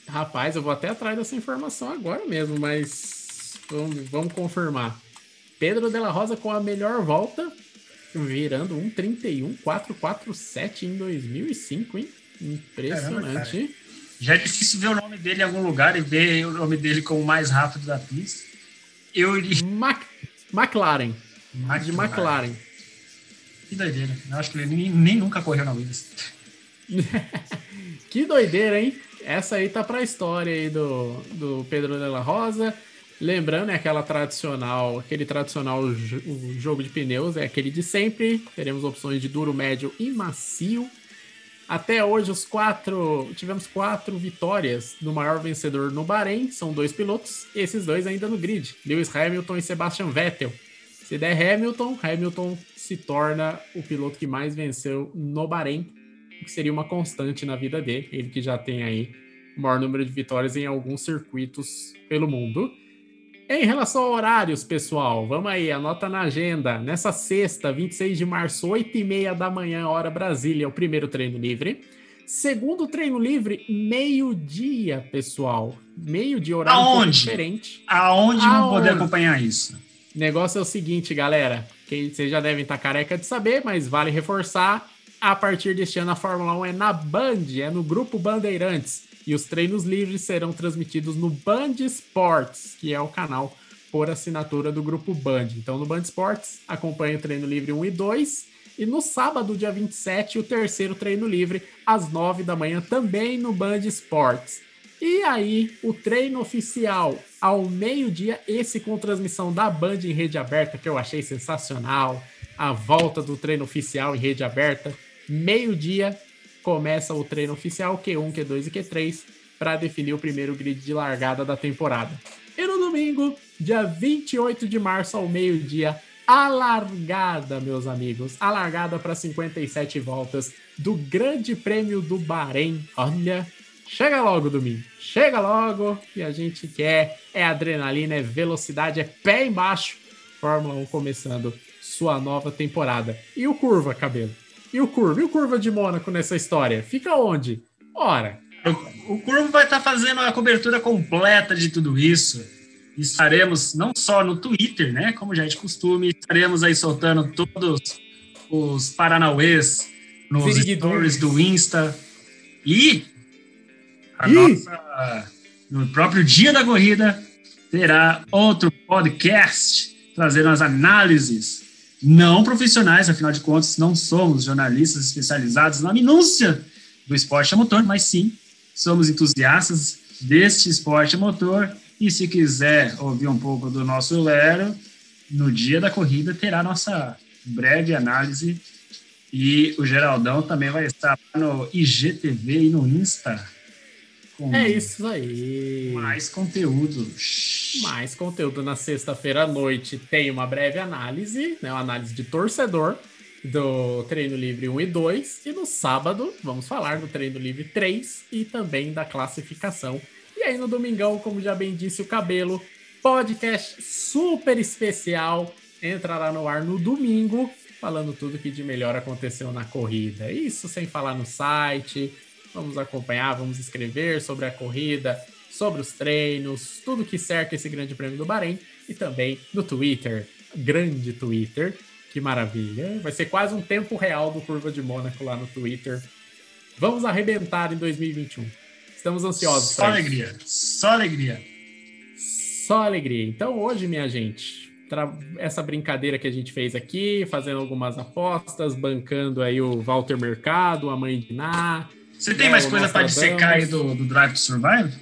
Speaker 2: Rapaz, eu vou até atrás dessa informação agora mesmo, mas vamos, vamos confirmar. Pedro de la Rosa com a melhor volta, virando 1:31.447 em 2005, hein? Impressionante.
Speaker 1: Já é difícil ver o nome dele em algum lugar e ver o nome dele como o mais rápido da pista. Eu iria.
Speaker 2: Mac- McLaren, de McLaren.
Speaker 1: Que doideira. Eu acho que ele nem, nem nunca correu na Williams.
Speaker 2: Que doideira, hein? Essa aí tá pra história aí do, do Pedro de la Rosa. Lembrando, é aquela tradicional, aquele tradicional jogo de pneus, é aquele de sempre. Teremos opções de duro, médio e macio. Até hoje, os quatro. Tivemos quatro vitórias no maior vencedor no Bahrein. São dois pilotos. Esses dois ainda no grid: Lewis Hamilton e Sebastian Vettel. Se der Hamilton, Hamilton se torna o piloto que mais venceu no Bahrein, o que seria uma constante na vida dele. Ele que já tem aí o maior número de vitórias em alguns circuitos pelo mundo. Em relação a horários, pessoal, vamos aí, anota na agenda. Nessa sexta, 26 de março, 8h30 da manhã, hora Brasília, o primeiro treino livre. Segundo treino livre, meio-dia, pessoal. Meio-dia, horário pouco
Speaker 1: Aonde?
Speaker 2: diferente.
Speaker 1: Aonde vão poder
Speaker 2: Aonde?
Speaker 1: acompanhar isso?
Speaker 2: O negócio é o seguinte, galera. Que vocês já devem estar careca de saber, mas vale reforçar. A partir deste ano, a Fórmula 1 é na Band, é no Grupo Bandeirantes. E os treinos livres serão transmitidos no Band Sports, que é o canal por assinatura do Grupo Band. Então, no Band Sports, acompanhe o treino livre 1 e 2. E no sábado, dia 27, o terceiro treino livre, às 9 da manhã, também no Band Sports. E aí, o treino oficial ao meio-dia, esse com transmissão da Band em rede aberta, que eu achei sensacional. A volta do treino oficial em rede aberta. Meio-dia começa o treino oficial Q1, Q2 e Q3 para definir o primeiro grid de largada da temporada. E no domingo, dia 28 de março ao meio-dia, a largada, meus amigos, a largada para 57 voltas do Grande Prêmio do Bahrein. Olha, chega logo domingo, chega logo, que a gente quer é adrenalina, é velocidade, é pé embaixo. Fórmula 1 começando sua nova temporada. E o curva, cabelo? E o curva? E o curva de Mônaco nessa história? Fica onde? Ora,
Speaker 1: O, o Curvo vai estar fazendo a cobertura completa de tudo isso. Estaremos não só no Twitter, né? Como já é de costume, estaremos aí soltando todos os Paranauês nos
Speaker 2: Ziriguidum.
Speaker 1: stories do Insta. E a
Speaker 2: Ih!
Speaker 1: nossa, no próprio dia da corrida, terá outro podcast trazendo as análises não profissionais, afinal de contas, não somos jornalistas especializados na minúcia do esporte a motor, mas sim somos entusiastas deste esporte a motor. E se quiser ouvir um pouco do nosso Lero, no dia da corrida terá nossa breve análise. E o Geraldão também vai estar no IGTV e no Insta. Com
Speaker 2: é isso aí.
Speaker 1: mais conteúdo.
Speaker 2: Mais conteúdo na sexta-feira à noite tem uma breve análise, né, uma análise de torcedor do treino livre 1 e 2 e no sábado vamos falar do treino livre 3 e também da classificação. E aí no domingão, como já bem disse o Cabelo, podcast super especial entrará no ar no domingo, falando tudo que de melhor aconteceu na corrida. Isso sem falar no site. Vamos acompanhar, vamos escrever sobre a corrida, sobre os treinos, tudo que cerca esse Grande Prêmio do Bahrein e também no Twitter, grande Twitter, Que maravilha. Vai ser quase um tempo real do Curva de Mônaco lá no Twitter. Vamos arrebentar em 2021. Estamos ansiosos.
Speaker 1: Só alegria. Só alegria.
Speaker 2: Só alegria. Então, hoje, minha gente, essa brincadeira que a gente fez aqui, fazendo algumas apostas, bancando aí o Walter Mercado, a mãe de Ná.
Speaker 1: Você tem mais coisa pra
Speaker 2: Nostradamus.
Speaker 1: dissecar aí do, do Drive to Survive?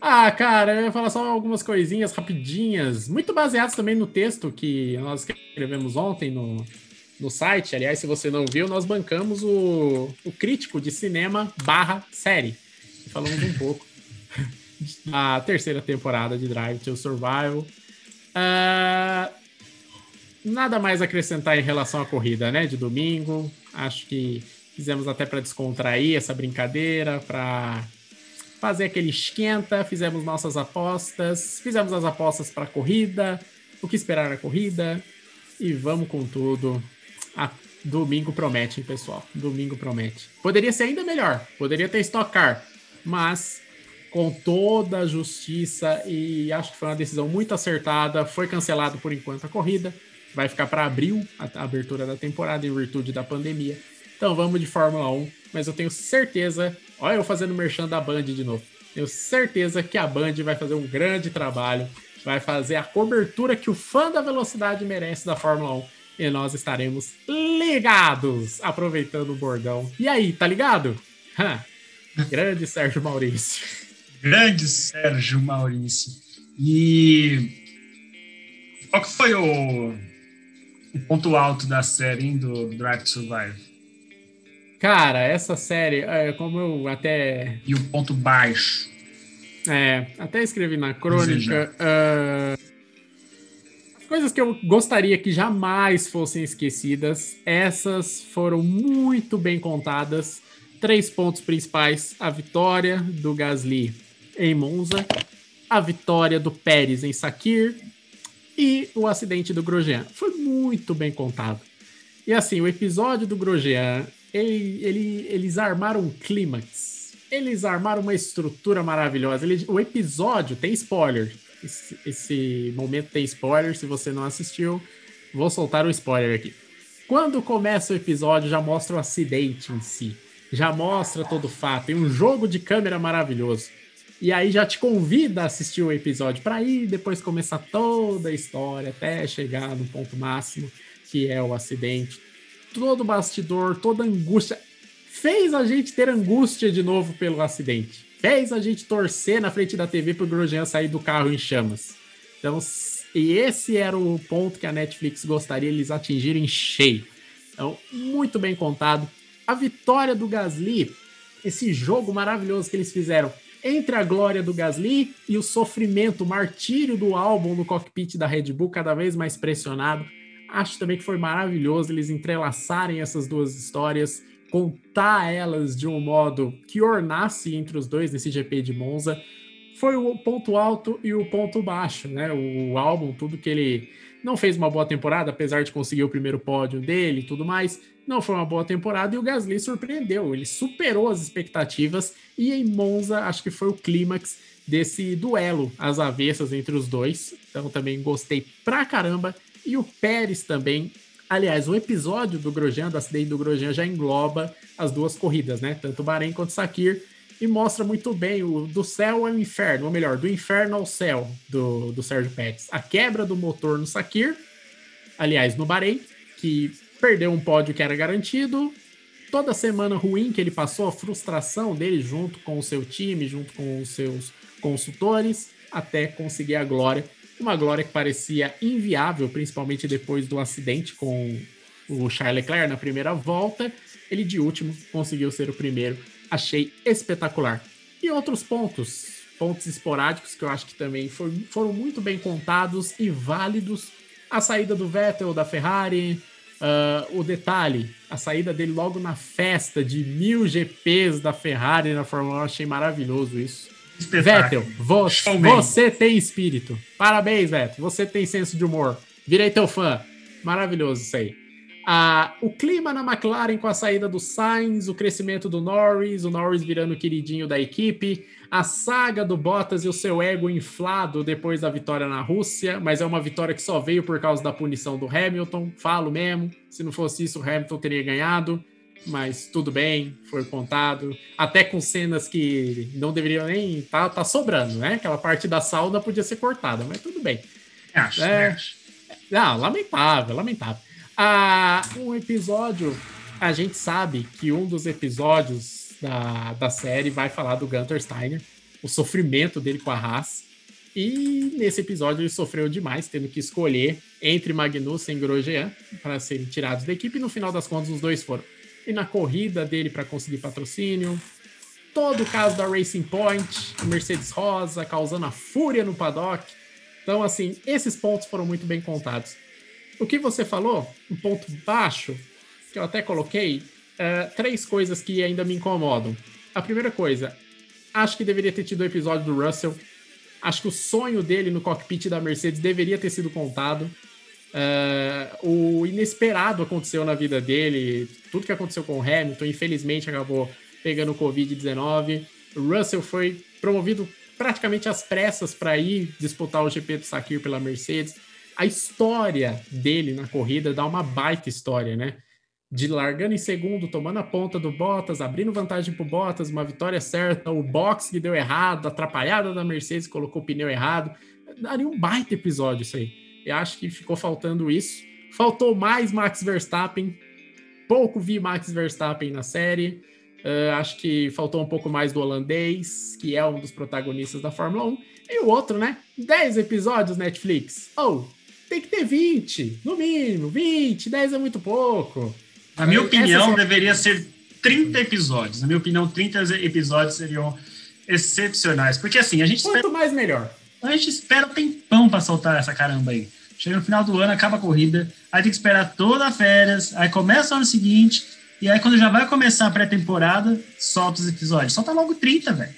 Speaker 2: Ah, cara, eu ia falar só algumas coisinhas rapidinhas, muito baseadas também no texto que nós escrevemos ontem no, no site. Aliás, se você não viu, nós bancamos o, o crítico de cinema barra série. Falamos um pouco da terceira temporada de Drive to Survival. Ah, nada mais a acrescentar em relação à corrida, né? De domingo. Acho que fizemos até para descontrair essa brincadeira, para fazer aquele esquenta, fizemos nossas apostas, fizemos as apostas para a corrida, o que esperar na corrida e vamos com tudo. Ah, domingo promete, hein, pessoal? Domingo promete. Poderia ser ainda melhor, poderia ter Stock Car, mas com toda a justiça e acho que foi uma decisão muito acertada, foi cancelado por enquanto a corrida, vai ficar para abril a a abertura da temporada em virtude da pandemia. Então vamos de Fórmula 1, mas eu tenho certeza, olha eu fazendo merchan da Band de novo. Tenho certeza que a Band vai fazer um grande trabalho, vai fazer a cobertura que o fã da velocidade merece da Fórmula 1 e nós estaremos ligados, aproveitando o bordão. E aí, tá ligado? Hã. Grande Sérgio Maurício.
Speaker 1: Grande Sérgio Maurício. E qual que foi o, o ponto alto da série hein, do Drive to Survive?
Speaker 2: Cara, essa série, é, como eu até
Speaker 1: E o ponto baixo?
Speaker 2: É, até escrevi na crônica. Ah, as coisas que eu gostaria que jamais fossem esquecidas, essas foram muito bem contadas. Três pontos principais: a vitória do Gasly em Monza, a vitória do Pérez em Sakir e o acidente do Grosjean. Foi muito bem contado. E assim, o episódio do Grosjean, ele, ele- eles armaram um clímax. Eles armaram uma estrutura maravilhosa. Ele- o episódio tem spoiler. Esse, esse momento tem spoiler. Se você não assistiu, vou soltar um spoiler aqui. Quando começa o episódio, já mostra o acidente em si. Já mostra todo o fato. Tem um jogo de câmera maravilhoso. E aí já te convida a assistir o episódio para ir depois começar toda a história até chegar no ponto máximo, que é o acidente. Todo o bastidor, toda a angústia. Fez a gente ter angústia de novo pelo acidente. Fez a gente torcer na frente da TV pro Grosjean sair do carro em chamas. Então, e esse era o ponto que a Netflix gostaria eles atingirem cheio. Então, muito bem contado. A vitória do Gasly, esse jogo maravilhoso que eles fizeram entre a glória do Gasly e o sofrimento, o martírio do álbum no cockpit da Red Bull, cada vez mais pressionado. Acho também que foi maravilhoso eles entrelaçarem essas duas histórias, contar elas de um modo que ornasse entre os dois nesse GP de Monza. Foi o ponto alto e o ponto baixo, né? O álbum, tudo que ele não fez uma boa temporada, apesar de conseguir o primeiro pódio dele e tudo mais, não foi uma boa temporada e o Gasly surpreendeu, ele superou as expectativas e em Monza acho que foi o clímax desse duelo às avessas entre os dois. Então também gostei pra caramba e o Pérez também. Aliás, o episódio do Grosjean, do acidente do Grosjean já engloba as duas corridas, né? Tanto Bahrein quanto Sakir e mostra muito bem o do céu ao inferno, ou melhor, do inferno ao céu do, do Sérgio Pérez. A quebra do motor no Sakir, aliás, no Bahrein, que perdeu um pódio que era garantido. Toda semana ruim que ele passou, a frustração dele junto com o seu time, junto com os seus consultores, até conseguir a glória. Uma glória que parecia inviável, principalmente depois do acidente com o Charles Leclerc na primeira volta. Ele de último conseguiu ser o primeiro. Achei espetacular. E outros pontos, pontos esporádicos que eu acho que também foram muito bem contados e válidos. A saída do Vettel da Ferrari, ah, o detalhe, a saída dele logo na festa de mil GPs da Ferrari na Fórmula 1, eu achei maravilhoso isso.
Speaker 1: Espetáculo.
Speaker 2: Vettel, vo-
Speaker 1: Showman.
Speaker 2: você tem espírito. Parabéns, Vettel. Você tem senso de humor. Virei teu fã. Maravilhoso isso aí. Ah, o clima na McLaren com a saída do Sainz, o crescimento do Norris, o Norris virando o queridinho da equipe, a saga do Bottas e o seu ego inflado depois da vitória na Rússia, mas é uma vitória que só veio por causa da punição do Hamilton, falo mesmo. Se não fosse isso, o Hamilton teria ganhado, mas tudo bem, foi contado. Até com cenas que não deveriam nem. Tá, tá sobrando, né? Aquela parte da sauna podia ser cortada, mas tudo bem.
Speaker 1: Acho,
Speaker 2: É.
Speaker 1: acho.
Speaker 2: Não, lamentável, lamentável. Ah, um episódio, a gente sabe que um dos episódios da, da série vai falar do Gunter Steiner, o sofrimento dele com a Haas. E nesse episódio ele sofreu demais, tendo que escolher entre Magnussen e Grosjean para serem tirados da equipe. E no final das contas, os dois foram. Na corrida dele para conseguir patrocínio, todo o caso da Racing Point, Mercedes Rosa causando a fúria no paddock. Então, assim, esses pontos foram muito bem contados. O que você falou, um ponto baixo, que eu até coloquei, é, três coisas que ainda me incomodam. A primeira coisa, acho que deveria ter tido o episódio do Russell. Acho que o sonho dele no cockpit da Mercedes deveria ter sido contado. É, o inesperado aconteceu na vida dele, tudo que aconteceu com o Hamilton, infelizmente acabou pegando o Covid-19. O Russell foi promovido praticamente às pressas para ir disputar o GP do Sakir pela Mercedes. A história dele na corrida dá uma baita história, né? De largando em segundo, tomando a ponta do Bottas, abrindo vantagem pro Bottas, uma vitória certa, o box que deu errado, atrapalhada da Mercedes colocou o pneu errado. Daria um baita episódio isso aí. Acho que ficou faltando isso. Faltou mais Max Verstappen. Pouco vi Max Verstappen na série. Uh, acho que faltou um pouco mais do holandês, que é um dos protagonistas da Fórmula 1. E o outro, né? 10 episódios Netflix. Oh, tem que ter 20, no mínimo. 20, 10 é muito pouco.
Speaker 1: Na minha
Speaker 2: Essa
Speaker 1: opinião,
Speaker 2: é-
Speaker 1: deveria ser 30 episódios. Na minha opinião, 30 episódios seriam excepcionais. Porque assim, a gente espera,
Speaker 2: Quanto mais melhor.
Speaker 1: a gente espera um tempão pra soltar essa caramba aí. Chega no final do ano, acaba a corrida, aí tem que esperar toda a férias, aí começa o ano seguinte, e aí quando já vai começar a pré-temporada, solta os episódios. Solta logo 30, velho.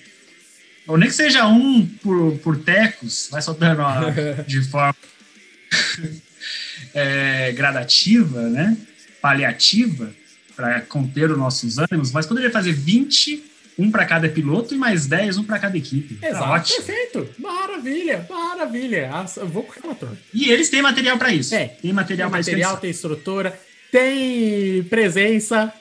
Speaker 1: Ou nem que seja um por, por tecos, vai soltando de forma é, gradativa, né? Paliativa, para conter os nossos ânimos, mas poderia fazer 20, um para cada piloto e mais 10, um para cada equipe. Tá
Speaker 2: Exato.
Speaker 1: ótimo.
Speaker 2: Perfeito. Maravilha, maravilha. Ah, Eu vou com o relator.
Speaker 1: E eles têm material para isso.
Speaker 2: É,
Speaker 1: tem material
Speaker 2: Tem material, tem estrutura, tem presença.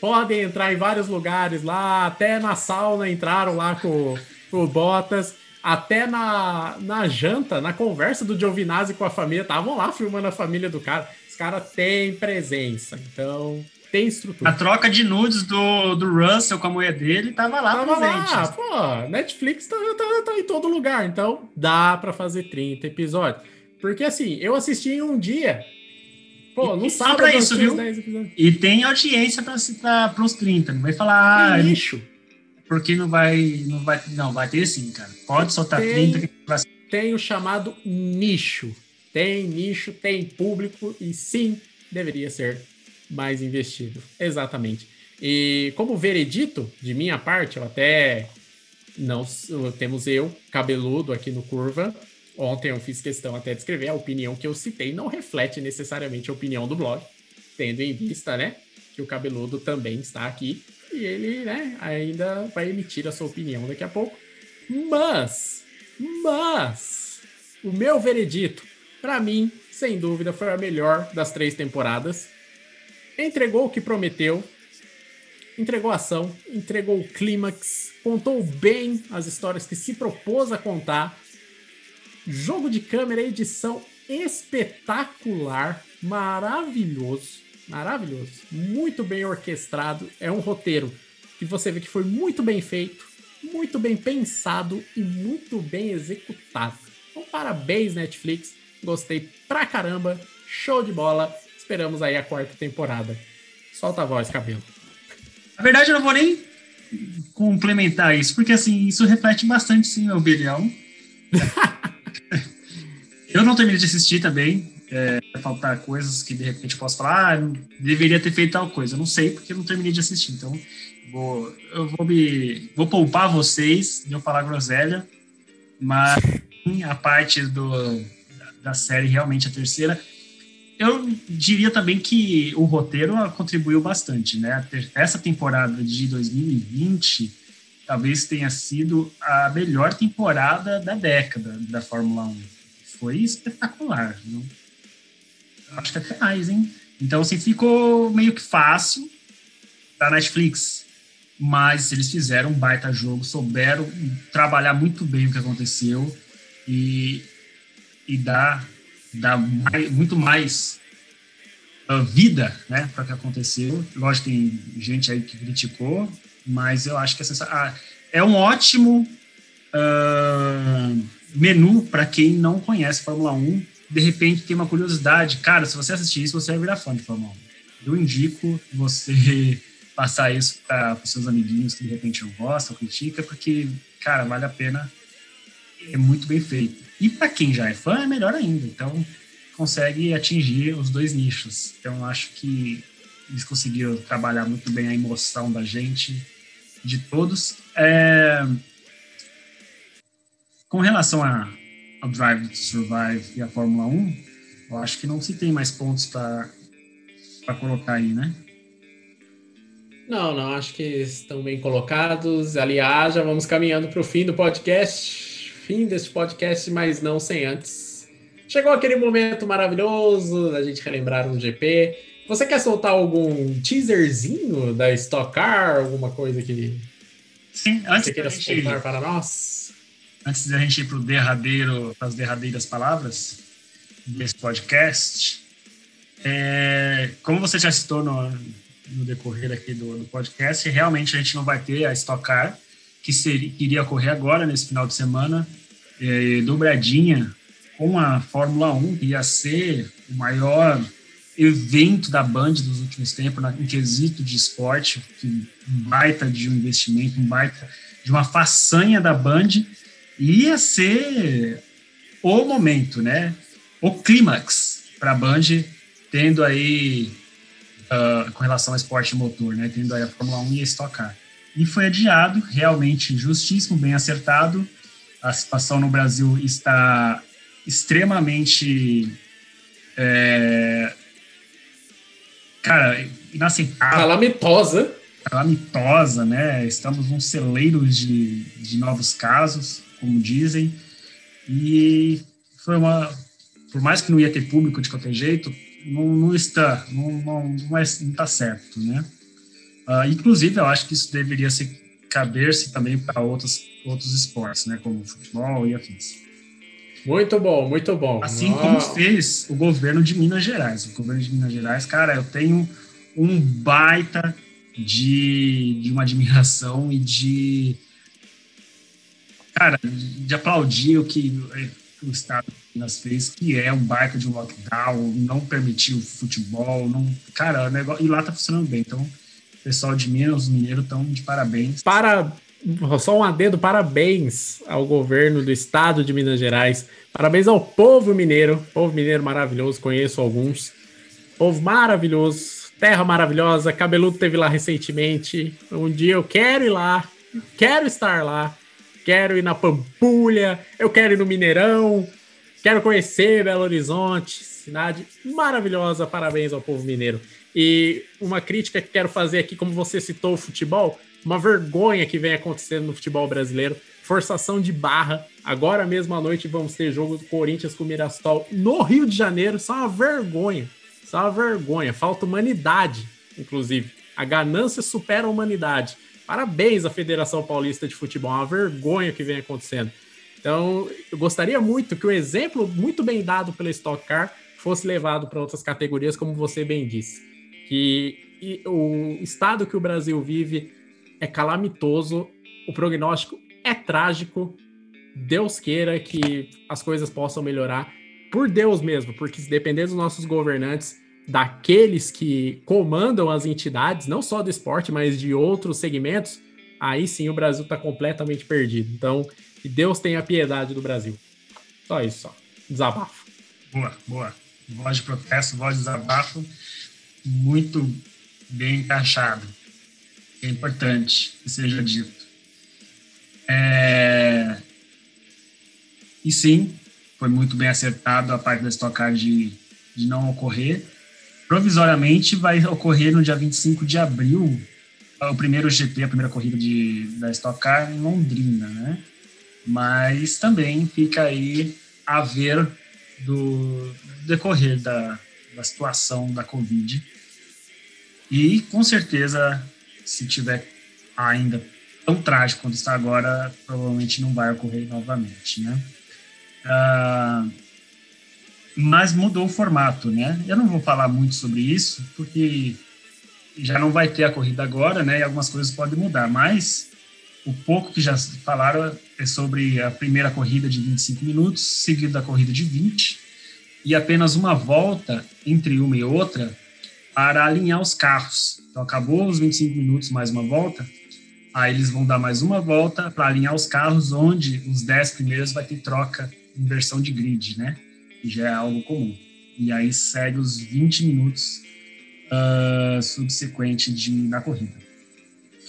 Speaker 2: Podem entrar em vários lugares lá, até na sauna entraram lá com, com o Bottas, até na, na janta, na conversa do Giovinazzi com a família, estavam lá filmando a família do cara. Os caras têm presença, então tem
Speaker 1: A
Speaker 2: estrutura.
Speaker 1: troca de nudes do, do Russell com a mulher dele tava lá
Speaker 2: Tava
Speaker 1: presente.
Speaker 2: lá, pô, Netflix tá, tá, tá em todo lugar, então dá pra fazer 30 episódios. Porque assim, eu assisti em um dia. Pô,
Speaker 1: E- e só
Speaker 2: sábado
Speaker 1: pra isso, viu?
Speaker 2: 10 episódios.
Speaker 1: E tem audiência para os 30. Não vai falar, ah,
Speaker 2: Que lixo.
Speaker 1: porque não vai, não vai. Não, vai ter sim, cara. Pode soltar
Speaker 2: Tem.
Speaker 1: 30 que vai ser
Speaker 2: Tem o chamado nicho. Tem nicho, tem público e sim, deveria ser mais investido. Exatamente. E como veredito, de minha parte, eu até não temos eu, cabeludo aqui no Curva. Ontem eu fiz questão até de escrever a opinião que eu citei, não reflete necessariamente a opinião do blog, tendo em vista, né, que o cabeludo também está aqui e ele, né, ainda vai emitir a sua opinião daqui a pouco. Mas, mas, o meu veredito, para mim, sem dúvida, foi a melhor das três temporadas. Entregou o que prometeu, entregou a ação, entregou o clímax, contou bem as histórias que se propôs a contar. Jogo de câmera, edição espetacular, maravilhoso, maravilhoso, muito bem orquestrado. É um roteiro que você vê que foi muito bem feito, muito bem pensado e muito bem executado. Então, parabéns, Netflix. Gostei pra caramba. Show de bola. Esperamos aí a quarta temporada. Solta a voz, cabelo.
Speaker 1: Na verdade, eu não vou nem complementar isso, porque assim, isso reflete bastante sim a opinião. eu não terminei de assistir também. É, faltar coisas que de repente posso falar, ah, deveria ter feito tal coisa. Eu não sei porque eu não terminei de assistir. Então, vou, eu vou me. Vou poupar vocês de eu falar groselha, mas a parte do, da série, realmente a terceira, eu diria também que o roteiro contribuiu bastante, né? Essa temporada de 2020 talvez tenha sido a melhor temporada da década da Fórmula 1. Foi espetacular, viu? Acho que até mais, hein? Então, assim, ficou meio que fácil da Netflix. Mas eles fizeram um baita jogo, souberam trabalhar muito bem o que aconteceu e, e dar, dar mais, muito mais uh, vida né, para o que aconteceu. Lógico, tem gente aí que criticou, mas eu acho que ah, é um ótimo uh, menu para quem não conhece Fórmula 1. De repente tem uma curiosidade. Cara, se você assistir isso, você vai virar fã de Fórmula 1. Eu indico você passar isso para os seus amiguinhos que de repente não gostam, critica, porque, cara, vale a pena. É muito bem feito. E para quem já é fã, é melhor ainda. Então, consegue atingir os dois nichos. Então, acho que eles conseguiram trabalhar muito bem a emoção da gente, de todos. É... Com relação a, ao Drive to Survive e a Fórmula 1, eu acho que não se tem mais pontos para colocar aí, né?
Speaker 2: Não, não, acho que estão bem colocados. Aliás, já vamos caminhando para o fim do podcast. Fim desse podcast, mas não sem antes. Chegou aquele momento maravilhoso da gente relembrar um GP. Você quer soltar algum teaserzinho da Stock Car? Alguma coisa que
Speaker 1: Sim, antes
Speaker 2: você queira
Speaker 1: gente,
Speaker 2: soltar para nós?
Speaker 1: Antes da gente ir para o derradeiro, para as derradeiras palavras desse podcast, é, como você já citou no, no decorrer aqui do, do, podcast, realmente a gente não vai ter a Stock Car, que, seria, iria ocorrer agora, nesse final de semana, é, dobradinha com a Fórmula 1, que ia ser o maior evento da Band dos últimos tempos, na, em quesito de esporte, que um baita de um investimento, um baita de uma façanha da Band, ia ser o momento, né? O clímax para a Band, tendo aí uh, com relação ao esporte motor, né? Tendo aí a Fórmula 1 e a Stock Car. E foi adiado, realmente justíssimo, bem acertado. A situação no Brasil está extremamente. É, cara, inaceitável.
Speaker 2: Calamitosa.
Speaker 1: Calamitosa, né? Estamos num celeiro de, de novos casos, como dizem. E foi uma. Por mais que não ia ter público de qualquer jeito, não, não está, não, não, não, é, não está certo, né? Uh, inclusive, eu acho que isso deveria se caber-se também para outros, outros esportes, né? Como futebol e afins.
Speaker 2: Muito bom, muito bom.
Speaker 1: Assim oh. como fez o governo de Minas Gerais. O governo de Minas Gerais, cara, eu tenho um baita de, de uma admiração e de. Cara, de aplaudir o que o Estado Minas fez, que é um baita de um lockdown, não permitiu futebol, não. Cara, o negócio, e lá tá funcionando bem. Então, pessoal de Minas, os mineiros, estão de parabéns.
Speaker 2: Para. Só um adendo, parabéns ao governo do estado de Minas Gerais, parabéns ao povo mineiro, povo mineiro maravilhoso, conheço alguns, povo maravilhoso, terra maravilhosa, Cabeludo teve lá recentemente, um dia eu quero ir lá, quero estar lá, quero ir na Pampulha, eu quero ir no Mineirão, quero conhecer Belo Horizonte, cidade maravilhosa. Parabéns ao povo mineiro. E uma crítica que quero fazer aqui, como você citou o futebol, uma vergonha que vem acontecendo no futebol brasileiro. Forçação de barra. Agora mesmo à noite vamos ter jogo do Corinthians com o Mirassol no Rio de Janeiro. Isso é uma vergonha. Isso é uma vergonha. Falta humanidade, inclusive. A ganância supera a humanidade. Parabéns à Federação Paulista de Futebol, é uma vergonha que vem acontecendo. Então, eu gostaria muito que o exemplo muito bem dado pela Stock Car fosse levado para outras categorias, como você bem disse. Que o estado que o Brasil vive é calamitoso, o prognóstico é trágico. Deus queira que as coisas possam melhorar, por Deus mesmo, porque se depender dos nossos governantes, daqueles que comandam as entidades, não só do esporte, mas de outros segmentos, aí sim o Brasil está completamente perdido. Então, que Deus tenha piedade do Brasil. Só isso, só. Desabafo.
Speaker 1: Boa, boa. Voz de protesto, voz de desabafo, muito bem encaixado. É importante que seja dito. É... E sim, foi muito bem acertado a parte da estocar de de não ocorrer. Provisoriamente vai ocorrer no dia 25 de abril, o primeiro GP, a primeira corrida de, da Stock Car em Londrina, né? Mas também fica aí a ver do decorrer da, da situação da Covid. E com certeza, se tiver ainda tão trágico quanto está agora, provavelmente não vai ocorrer novamente, né? Ah, mas mudou o formato, né? Eu não vou falar muito sobre isso, porque já não vai ter a corrida agora, né? E algumas coisas podem mudar, mas o pouco que já falaram é sobre a primeira corrida de 25 minutos, seguida da corrida de 20, e apenas uma volta entre uma e outra para alinhar os carros. Então, acabou os 25 minutos, mais uma volta, aí eles vão dar mais uma volta para alinhar os carros, onde os 10 primeiros vai ter troca em versão de grid, né? Que já é algo comum. E aí segue os 20 minutos uh, subsequente de, na corrida.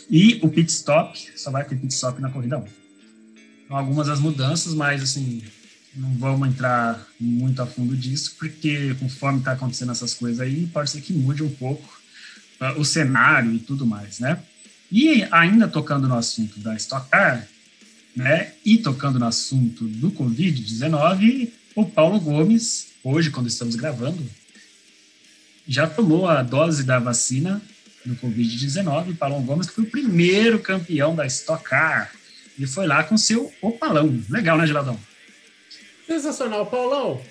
Speaker 1: E o pit stop, só vai ter pit stop na corrida 1. Então, algumas das mudanças, mas assim, não vamos entrar muito a fundo disso, porque conforme está acontecendo essas coisas aí, pode ser que mude um pouco uh, o cenário e tudo mais, né? E ainda tocando no assunto da Stock Car, né, e tocando no assunto do Covid-19, o Paulo Gomes, hoje, quando estamos gravando, já tomou a dose da vacina no Covid-19, Paulo Gomes, que foi o primeiro campeão da Stock Car. E foi lá com seu opalão. Legal, né, Geladão?
Speaker 2: Sensacional, Paulão.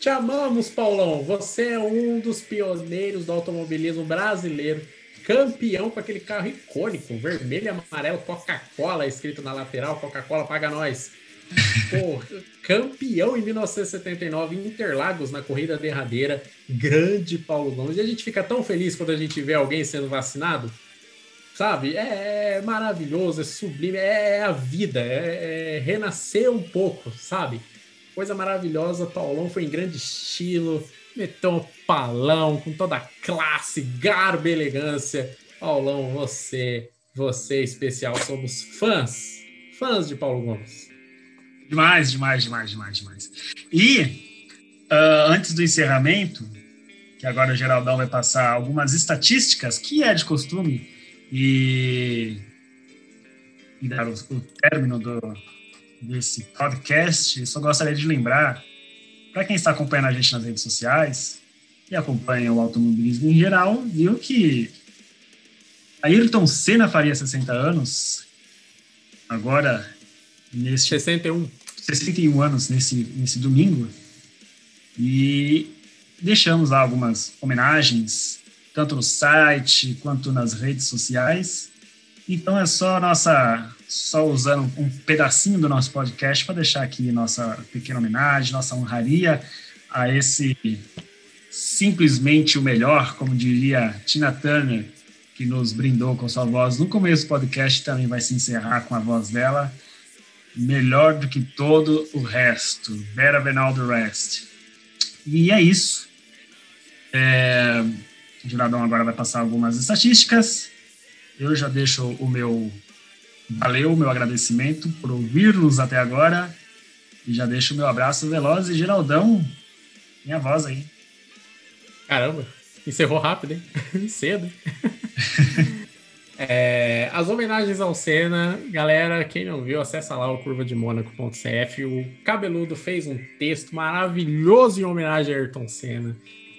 Speaker 2: Te amamos, Paulão. Você é um dos pioneiros do automobilismo brasileiro. Campeão com aquele carro icônico, vermelho e amarelo, Coca-Cola escrito na lateral. Coca-Cola paga nós. Pô, campeão em 1979 em Interlagos na corrida derradeira. Grande Paulo Gomes. E a gente fica tão feliz quando a gente vê alguém sendo vacinado. Sabe? É, é maravilhoso, é sublime, é, a vida, é, é renascer um pouco, sabe? Coisa maravilhosa. Paulão foi em grande estilo, meteu um palão com toda a classe, garbo e elegância. Paulão, você, você especial, somos fãs, fãs de Paulo Gomes.
Speaker 1: Demais, demais, demais, demais, demais. E uh, antes do encerramento, que agora o Geraldão vai passar algumas estatísticas, que é de costume, e, e dar o, o término do, desse podcast, eu só gostaria de lembrar, para quem está acompanhando a gente nas redes sociais e acompanha o automobilismo em geral, viu que Ayrton Senna faria 60 anos, agora nesse
Speaker 2: 61.
Speaker 1: 61 anos nesse, nesse domingo. E deixamos lá algumas homenagens, tanto no site quanto nas redes sociais. Então é só nossa, só usando um pedacinho do nosso podcast para deixar aqui nossa pequena homenagem, nossa honraria a esse simplesmente o melhor, como diria Tina Turner, que nos brindou com sua voz no começo do podcast, também vai se encerrar com a voz dela melhor do que todo o resto, better than all the rest. E é isso. É, o Giradão agora vai passar algumas estatísticas. Eu já deixo o meu valeu, meu agradecimento por ouvir-nos até agora. E já deixo o meu abraço veloz e Geraldão, minha voz aí.
Speaker 2: Caramba, encerrou rápido, hein? Cedo. É, as homenagens ao Senna, galera, quem não viu, acessa lá o curvademonaco.cf. O Cabeludo fez um texto maravilhoso em homenagem a Ayrton Senna.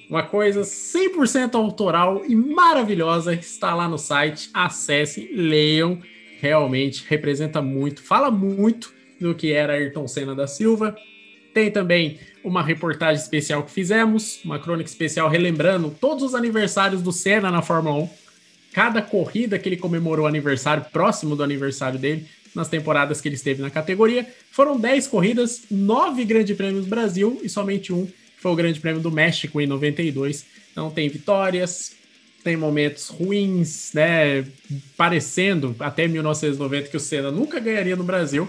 Speaker 2: Uma coisa 100% autoral e maravilhosa, está lá no site. Acessem, leiam. Realmente representa muito, fala muito do que era Ayrton Senna da Silva. Tem também uma reportagem especial que fizemos, uma crônica especial relembrando todos os aniversários do Senna na Fórmula 1 cada corrida que ele comemorou aniversário, próximo do aniversário dele, nas temporadas que ele esteve na categoria. Foram 10 corridas, 9 Grande Prêmios Brasil e somente um foi o Grande Prêmio do México em 92. Então tem vitórias, tem momentos ruins, né? Parecendo até 1990 que o Senna nunca ganharia no Brasil,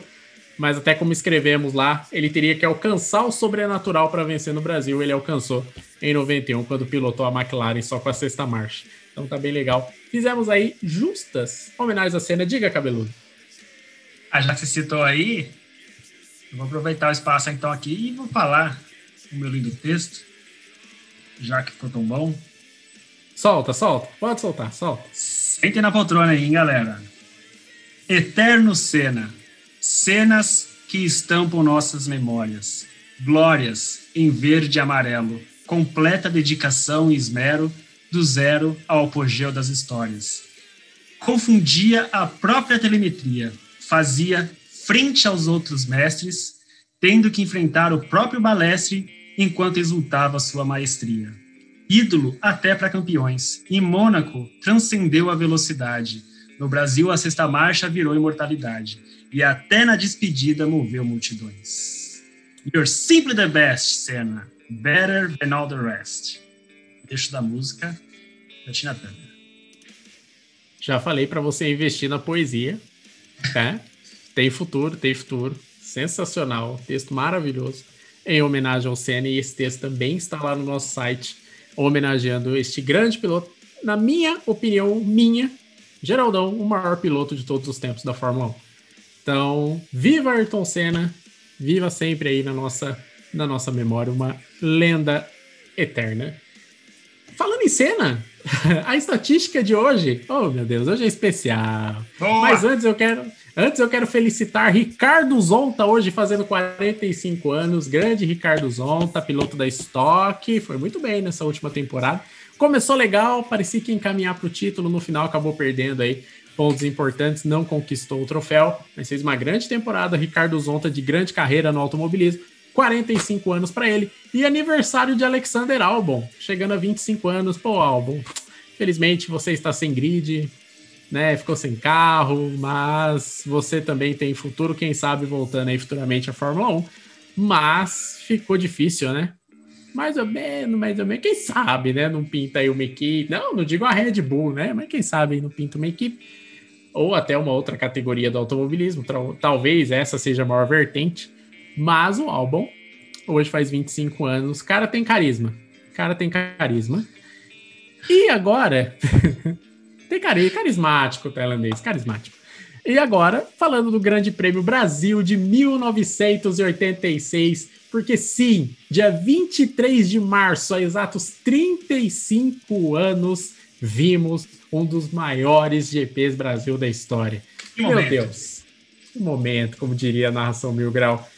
Speaker 2: mas até como escrevemos lá, ele teria que alcançar o sobrenatural para vencer no Brasil. Ele alcançou em 91 quando pilotou a McLaren só com a sexta marcha. Então tá bem legal. Fizemos aí justas homenagens à cena. Diga, cabeludo.
Speaker 1: Ah, já que você citou aí, eu vou aproveitar o espaço então aqui e vou falar o meu lindo texto. já que ficou tão bom.
Speaker 2: Solta, solta. Pode soltar, solta.
Speaker 1: Sentem na poltrona aí, hein, galera. Eterno Cena. Cenas que estampam nossas memórias. Glórias em verde e amarelo. Completa dedicação e esmero do zero ao apogeu das histórias. Confundia a própria telemetria. Fazia frente aos outros mestres, tendo que enfrentar o próprio balestre enquanto exultava sua maestria. Ídolo até para campeões. Em Mônaco, transcendeu a velocidade. No Brasil, a sexta marcha virou imortalidade. E até na despedida moveu multidões. You're simply the best, Senna. Better than all the rest. Deixo da música da Tina Turner.
Speaker 2: Já falei para você investir na poesia, tá? Tem futuro, tem futuro. Sensacional, texto maravilhoso. Em homenagem ao Senna, e esse texto também está lá no nosso site, homenageando este grande piloto. Na minha opinião, minha, Geraldão, o maior piloto de todos os tempos da Fórmula 1. Então, viva Ayrton Senna, viva sempre aí na nossa, na nossa memória, uma lenda eterna. Falando em Senna, a estatística de hoje, oh meu Deus, hoje é especial.
Speaker 1: Boa!
Speaker 2: Mas antes eu quero, antes eu quero felicitar Ricardo Zonta hoje fazendo 45 anos, grande Ricardo Zonta, piloto da Stock, foi muito bem nessa última temporada. Começou legal, parecia que encaminhar para o título, no final acabou perdendo aí pontos importantes, não conquistou o troféu, mas fez uma grande temporada. Ricardo Zonta de grande carreira no automobilismo, 45 anos para ele. E aniversário de Alexander Albon, chegando a 25 anos. Pô, Albon, felizmente você está sem grid, né? Ficou sem carro, mas você também tem futuro, quem sabe voltando aí futuramente à Fórmula 1. Mas ficou difícil, né? Mais ou menos, mais ou menos. Quem sabe, né? Não pinta aí uma equipe. Não, não digo a Red Bull, né? Mas quem sabe não pinta uma equipe. Ou até uma outra categoria do automobilismo. Tal- Talvez essa seja a maior vertente. Mas o Albon, hoje faz 25 anos. O cara tem carisma. O cara tem carisma. E agora. tem cari carismático tailandês, carismático. E agora, falando do Grande Prêmio Brasil de 1986, porque sim, dia 23 de março, há exatos 35 anos, vimos um dos maiores GPs Brasil da história.
Speaker 1: Que
Speaker 2: Meu
Speaker 1: momento.
Speaker 2: Deus, que momento, como diria a narração Mil Grau.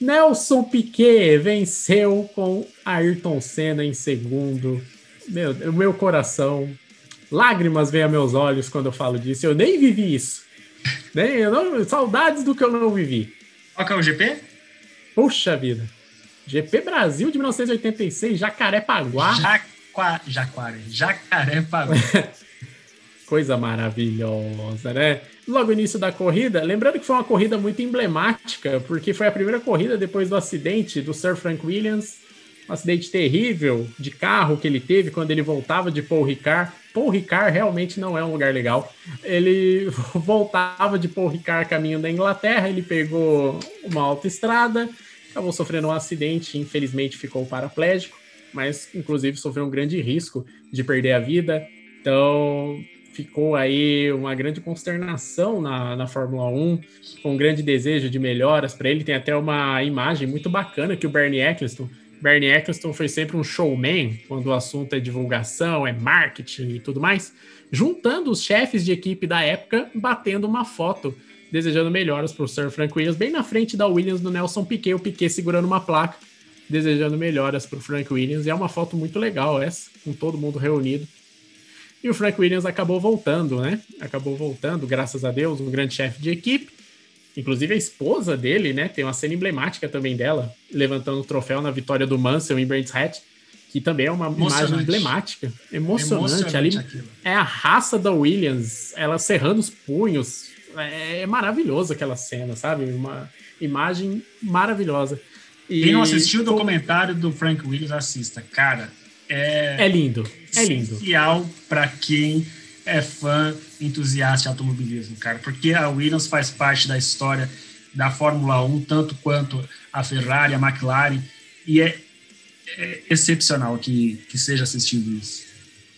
Speaker 2: Nelson Piquet venceu com Ayrton Senna em segundo. Meu, o meu coração, lágrimas vêm a meus olhos quando eu falo disso. Eu nem vivi isso. Nem, eu não, saudades do que eu não vivi.
Speaker 1: Qual que é o GP?
Speaker 2: Puxa vida. GP Brasil de 1986, Jacarepaguá.
Speaker 1: Jaqua... Jaguaré. Jacarepaguá.
Speaker 2: Coisa maravilhosa, né? Logo início da corrida, lembrando que foi uma corrida muito emblemática, porque foi a primeira corrida depois do acidente do Sir Frank Williams, um acidente terrível de carro que ele teve quando ele voltava de Paul Ricard. Paul Ricard realmente não é um lugar legal. Ele voltava de Paul Ricard caminho da Inglaterra, ele pegou uma autoestrada, acabou sofrendo um acidente, infelizmente ficou paraplégico, mas inclusive sofreu um grande risco de perder a vida. Então, ficou aí uma grande consternação na, na Fórmula 1, com um grande desejo de melhoras para ele. Tem até uma imagem muito bacana que o Bernie Eccleston. Bernie Eccleston foi sempre um showman quando o assunto é divulgação, é marketing e tudo mais, juntando os chefes de equipe da época, batendo uma foto, desejando melhoras para o Sir Frank Williams, bem na frente da Williams do Nelson Piquet, o Piquet segurando uma placa, desejando melhoras para o Frank Williams. E é uma foto muito legal essa, com todo mundo reunido. E o Frank Williams acabou voltando, né? Acabou voltando, graças a Deus, um grande chefe de equipe. Inclusive a esposa dele, né? Tem uma cena emblemática também dela, levantando o troféu na vitória do Mansell em Brands Hatch, que também é uma imagem emblemática. Emocionante.
Speaker 1: Emocionante
Speaker 2: Ali
Speaker 1: aquilo.
Speaker 2: é a raça da Williams, ela cerrando os punhos. É, é maravilhoso aquela cena, sabe? Uma imagem maravilhosa. E
Speaker 1: Quem não assistiu o documentário do Frank Williams, assista. Cara, é,
Speaker 2: É lindo, é lindo.
Speaker 1: essencial para quem é fã entusiasta de automobilismo, cara. Porque a Williams faz parte da história da Fórmula 1, tanto quanto a Ferrari, a McLaren. E é, é excepcional que, que seja assistido isso.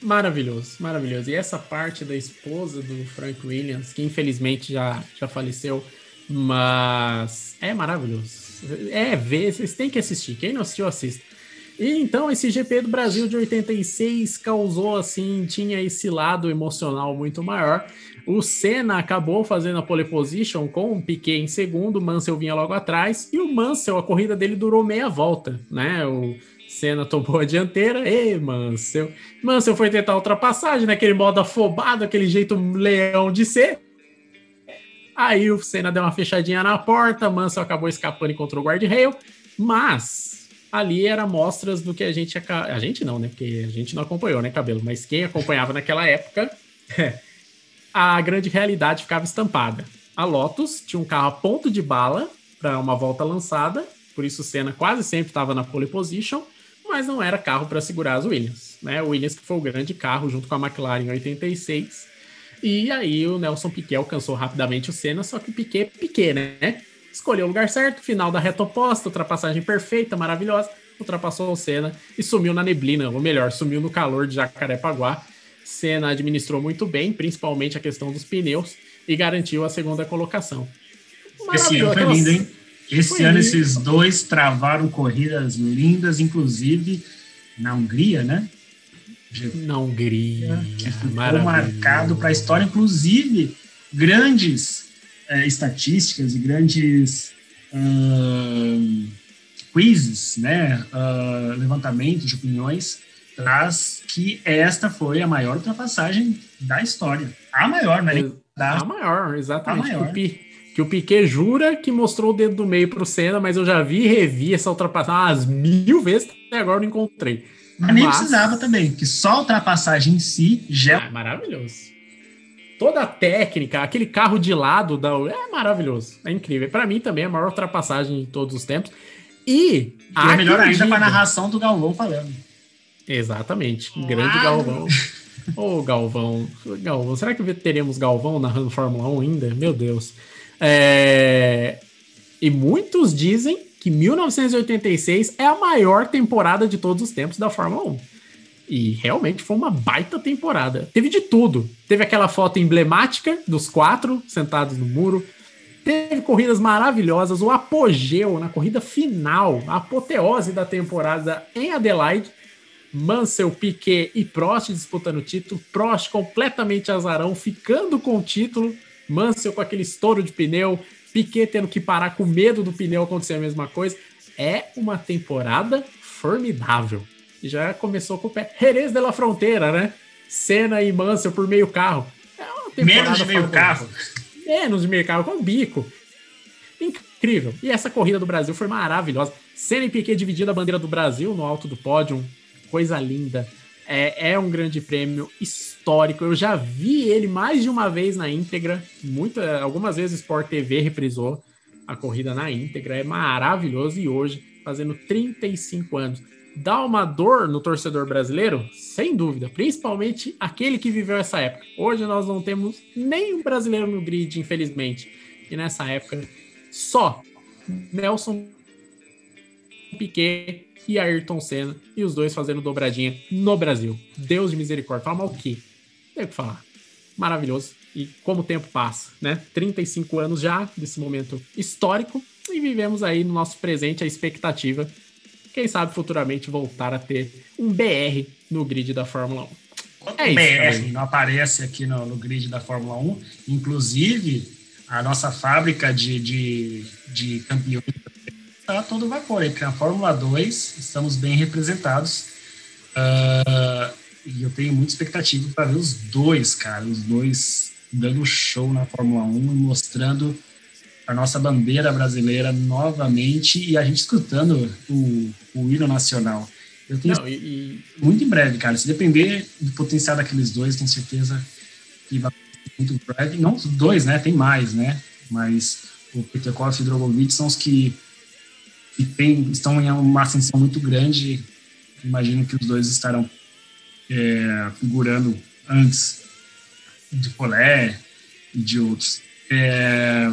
Speaker 2: Maravilhoso, maravilhoso. E essa parte da esposa do Frank Williams, que infelizmente já, já faleceu, mas é maravilhoso. É ver, vocês têm que assistir. Quem não assistiu, assista. E então esse GP do Brasil de 86 causou assim, tinha esse lado emocional muito maior. O Senna acabou fazendo a pole position com o Piquet em segundo, o Mansell vinha logo atrás, e o Mansell, a corrida dele durou meia volta, né? O Senna tomou a dianteira, e Mansell. Mansell foi tentar a ultrapassagem, naquele modo afobado, aquele jeito leão de ser. Aí o Senna deu uma fechadinha na porta, Mansell acabou escapando e encontrou o guarda-rail, mas ali era mostras do que a gente... A gente não, né? Porque a gente não acompanhou, né, Cabelo? Mas quem acompanhava naquela época... a grande realidade ficava estampada. A Lotus tinha um carro a ponto de bala para uma volta lançada, por isso Senna quase sempre estava na pole position, mas não era carro para segurar as Williams. Né? O Williams que foi o grande carro junto com a McLaren em 86. E aí o Nelson Piquet alcançou rapidamente o Senna, só que o Piquet, Piquet, né? Escolheu o lugar certo, final da reta oposta, ultrapassagem perfeita, maravilhosa, ultrapassou o Senna e sumiu na neblina, ou melhor, sumiu no calor de Jacarepaguá Senna administrou muito bem, principalmente a questão dos pneus, e garantiu a segunda colocação.
Speaker 1: Esse ano foi lindo, hein? Esse foi ano lindo. esses dois travaram corridas lindas, inclusive na Hungria, né?
Speaker 2: Na Hungria.
Speaker 1: Que ficou marcado para a história, inclusive grandes é, estatísticas e grandes uh, quizzes, né? Uh, levantamentos de opiniões traz que esta foi a maior ultrapassagem da história. A maior, né?
Speaker 2: Da... A maior, exatamente. A maior. Que, o que o Piquet jura que mostrou o dedo do meio para o Senna, mas eu já vi e revi essa ultrapassagem umas mil vezes até agora não encontrei.
Speaker 1: Mas nem precisava também, que só a ultrapassagem em si já.
Speaker 2: Ah, maravilhoso. Toda a técnica, aquele carro de lado da. É maravilhoso. É incrível. Para mim também é a maior ultrapassagem de todos os tempos. E.
Speaker 1: e é melhor ainda para a narração do Galvão falando.
Speaker 2: Exatamente. Grande Galvão. Ô, oh, Galvão. Galvão. Será que teremos Galvão narrando Fórmula 1 ainda? Meu Deus. É... E muitos dizem que 1986 é a maior temporada de todos os tempos da Fórmula 1. E realmente foi uma baita temporada. Teve de tudo. Teve aquela foto emblemática dos quatro sentados no muro. Teve corridas maravilhosas. O apogeu na corrida final, a apoteose da temporada em Adelaide Mansell, Piquet e Prost disputando o título. Prost completamente azarão, ficando com o título. Mansell com aquele estouro de pneu. Piquet tendo que parar com medo do pneu acontecer a mesma coisa. É uma temporada formidável. E já começou com o pé. Jerez de la Fronteira, né? Senna e Mansell por meio carro.
Speaker 1: É Menos de meio carro.
Speaker 2: Menos de meio carro, com bico. Incrível. E essa corrida do Brasil foi maravilhosa. Senna e Piquet dividindo a bandeira do Brasil no alto do pódio coisa linda. É, é, um grande prêmio histórico. Eu já vi ele mais de uma vez na íntegra. Muita, algumas vezes o Sport TV reprisou a corrida na íntegra. É maravilhoso. E hoje, fazendo 35 anos, dá uma dor no torcedor brasileiro? Sem dúvida. Principalmente aquele que viveu essa época. Hoje nós não temos nenhum brasileiro no grid, infelizmente. E nessa época, só Nelson Piquet e Ayrton Senna, e os dois fazendo dobradinha no Brasil. Deus de misericórdia. Fala mal o quê? Tem o que falar. Maravilhoso. E como o tempo passa, né? 35 anos já desse momento histórico e vivemos aí no nosso presente a expectativa, quem sabe futuramente voltar a ter um BR no grid da Fórmula 1.
Speaker 1: É isso, BR também. não aparece aqui no, no, grid da Fórmula 1, inclusive a nossa fábrica de, de, de campeões está todo vapor. Aí, na Fórmula 2 estamos bem representados. Uh, e eu tenho muita expectativa para ver os dois, cara, os dois dando show na Fórmula 1 e mostrando a nossa bandeira brasileira novamente e a gente escutando o, o hino nacional. Eu tenho Não, e, muito em breve, cara. Se depender do potencial daqueles dois, tenho certeza que vai muito breve. Não os dois, né? Tem mais, né? Mas o Peterkoff e o Drogovic são os que e tem, estão em uma ascensão muito grande. Imagino que os dois estarão é, figurando antes de Polé e de outros. É,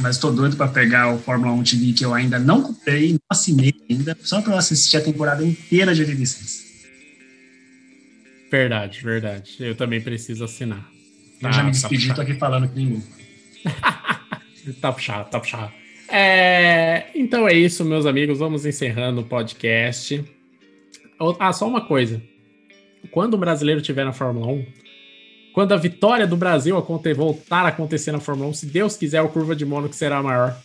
Speaker 1: mas estou doido para pegar o Fórmula 1 TV que eu ainda não comprei, não assinei ainda, só para assistir a temporada inteira de 86.
Speaker 2: Verdade, verdade. Eu também preciso assinar.
Speaker 1: Tá, eu já me tá despedi, tá tô aqui falando que louco.
Speaker 2: tá puxado, tá puxado. É, então é isso, meus amigos. Vamos encerrando o podcast. Ah, só uma coisa. Quando o brasileiro estiver na Fórmula 1, quando a vitória do Brasil voltar a acontecer na Fórmula 1, se Deus quiser, o Curva de Mônaco será maior.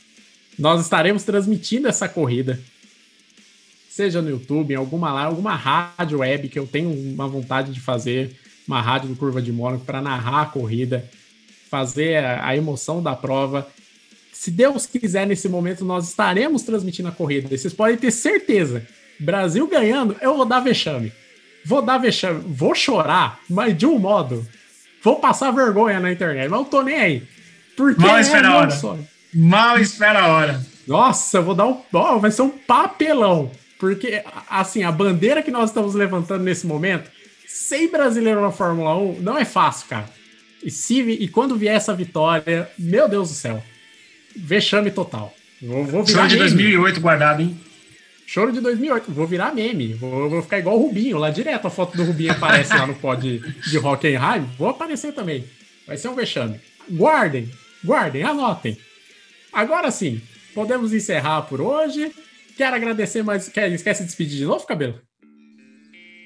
Speaker 2: Nós estaremos transmitindo essa corrida. Seja no YouTube, em alguma alguma rádio web que eu tenho uma vontade de fazer, uma rádio do Curva de Mônaco para narrar a corrida, fazer a, emoção da prova. Se Deus quiser, nesse momento, nós estaremos transmitindo a corrida. Vocês podem ter certeza. Brasil ganhando, eu vou dar vexame. Vou dar vexame. Vou chorar, mas de um modo. Vou passar vergonha na internet, mas não tô nem aí. Porque
Speaker 1: Mal
Speaker 2: é
Speaker 1: espera a
Speaker 2: meu
Speaker 1: hora.
Speaker 2: sonho.
Speaker 1: Mal espera a hora.
Speaker 2: Nossa, eu vou dar um. ó, vai ser um papelão. Porque, assim, a bandeira que nós estamos levantando nesse momento, sem brasileiro na Fórmula 1, não é fácil, cara. E, se, e quando vier essa vitória, meu Deus do céu. Vexame total. Vou, vou virar
Speaker 1: Show de
Speaker 2: meme.
Speaker 1: 2008 guardado, hein?
Speaker 2: Choro de 2008. Vou virar meme. Vou, vou ficar igual o Rubinho. Lá direto a foto do Rubinho aparece lá no pod de Hockenheim. Vou aparecer também. Vai ser um vexame. Guardem, guardem, anotem. Agora sim, podemos encerrar por hoje. Quero agradecer mais. Quer, esquece de despedir de novo, cabelo?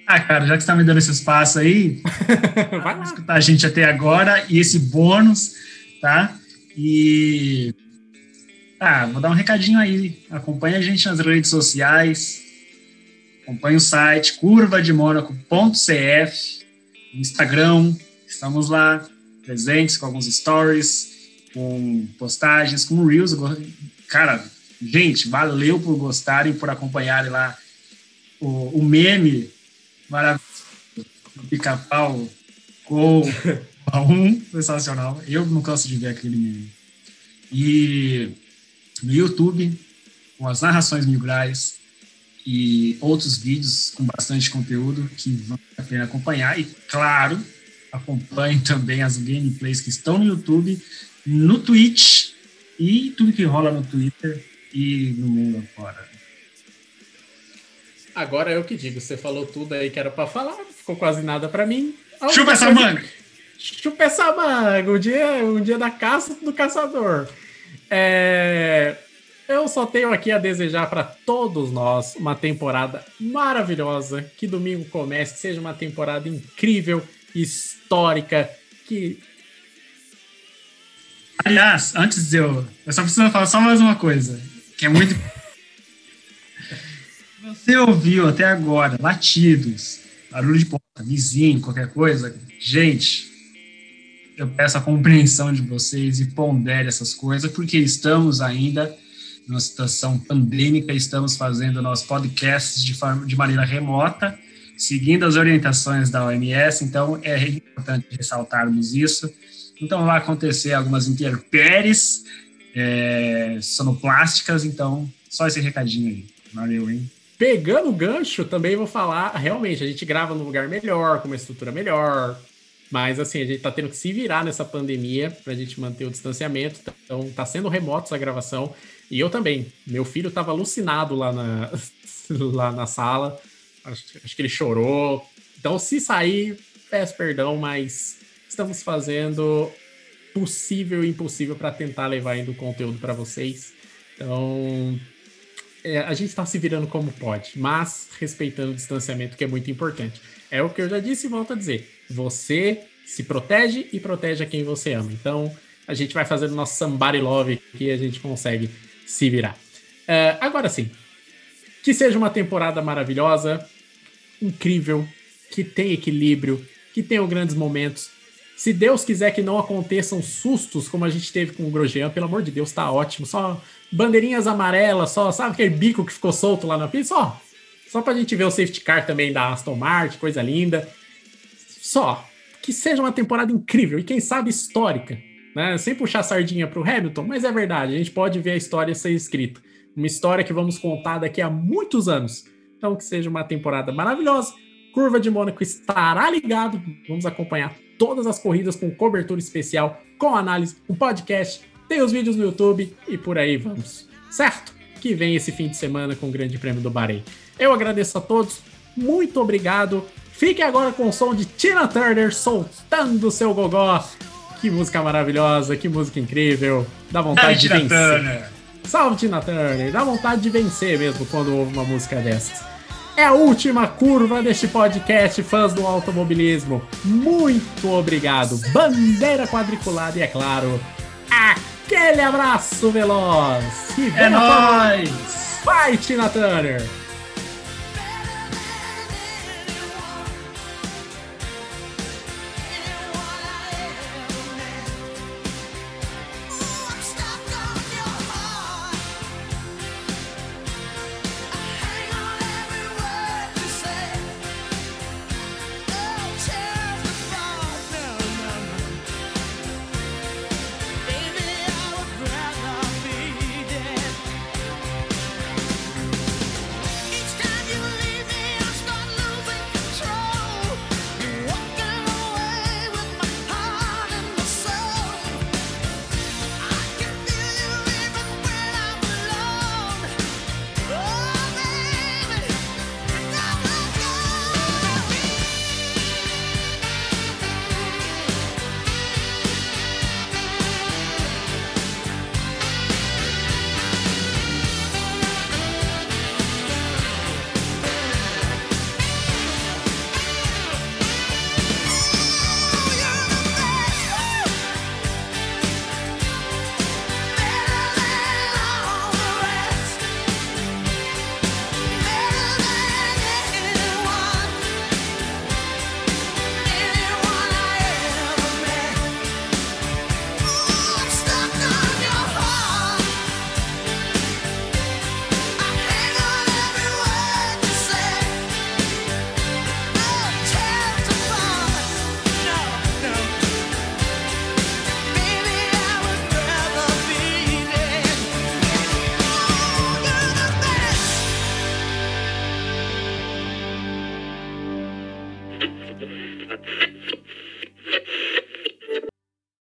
Speaker 1: Ah, cara, já que você tá me dando esse espaço aí,
Speaker 2: Vai lá.
Speaker 1: escutar a gente até agora e esse bônus, tá? E. Ah, vou dar um recadinho aí. Acompanhe a gente nas redes sociais. Acompanhe o site curvademonaco.cf, Instagram. Estamos lá, presentes com alguns stories, com postagens, com reels. Cara, gente, valeu por gostarem, por acompanharem lá o, o meme maravilhoso do pica-pau com a um, sensacional. Eu não canso de ver aquele meme. E no YouTube, com as narrações mil graus e outros vídeos com bastante conteúdo que vale a pena acompanhar. E, claro, acompanhem também as gameplays que estão no YouTube, no Twitch e tudo que rola no Twitter e no mundo afora.
Speaker 2: Agora eu que digo. Você falou tudo aí que era pra falar. Ficou quase nada pra mim.
Speaker 1: Chupa essa manga!
Speaker 2: Chupa essa manga, o dia, o dia da caça do caçador. É, eu só tenho aqui a desejar para todos nós uma temporada maravilhosa. Que domingo comece, que seja uma temporada incrível, histórica, que
Speaker 1: Aliás, antes de eu. Eu só preciso falar só mais uma coisa, que é muito. Você ouviu até agora latidos, barulho de porta, vizinho, qualquer coisa? Gente, eu peço a compreensão de vocês e pondere essas coisas, porque estamos ainda numa situação pandêmica, estamos fazendo nosso podcast de, forma, de maneira remota, seguindo as orientações da OMS, então é importante ressaltarmos isso. Então vai acontecer algumas intempéries é, sonoplásticas, então só esse recadinho aí. Valeu, hein?
Speaker 2: pegando o gancho, também vou falar, realmente, a gente grava num lugar melhor, com uma estrutura melhor, mas assim, a gente tá tendo que se virar nessa pandemia pra gente manter o distanciamento, então tá sendo remoto essa gravação, e eu também, meu filho tava alucinado lá na, lá na sala, acho, acho que ele chorou, então se sair, peço perdão, mas estamos fazendo possível e impossível para tentar levar ainda o conteúdo para vocês, então é, a gente está se virando como pode, mas respeitando o distanciamento, que é muito importante. É o que eu já disse e volto a dizer. Você se protege e protege a quem você ama. Então, a gente vai fazendo nosso somebody love que a gente consegue se virar. É, agora sim, que seja uma temporada maravilhosa, incrível, que tenha equilíbrio, que tenha grandes momentos. Se Deus quiser que não aconteçam sustos como a gente teve com o Grosjean, pelo amor de Deus, tá ótimo. Só bandeirinhas amarelas, só, sabe aquele bico que ficou solto lá na pista? Só. Só pra gente ver o safety car também da Aston Martin, coisa linda. Só. Que seja uma temporada incrível e quem sabe histórica. Né? Sem puxar sardinha pro Hamilton, mas é verdade, a gente pode ver a história ser escrita. Uma história que vamos contar daqui a muitos anos. Então, que seja uma temporada maravilhosa. Curva de Mônaco estará ligado. Vamos acompanhar todas as corridas com cobertura especial, com análise, com podcast, tem os vídeos no YouTube e por aí vamos. Certo? Que vem esse fim de semana com o Grande Prêmio do Bahrein. Eu agradeço a todos, muito obrigado. Fique agora com o som de Tina Turner soltando seu gogó. Que música maravilhosa, que música incrível. Dá vontade é, de
Speaker 1: Tina
Speaker 2: vencer.
Speaker 1: Turner.
Speaker 2: Salve Tina Turner, dá vontade de vencer mesmo quando ouve uma música dessas. É a última curva deste podcast, fãs do automobilismo. Muito obrigado. Bandeira quadriculada e é claro, aquele abraço veloz. E
Speaker 1: é nóis!
Speaker 2: Vai, Tina Turner!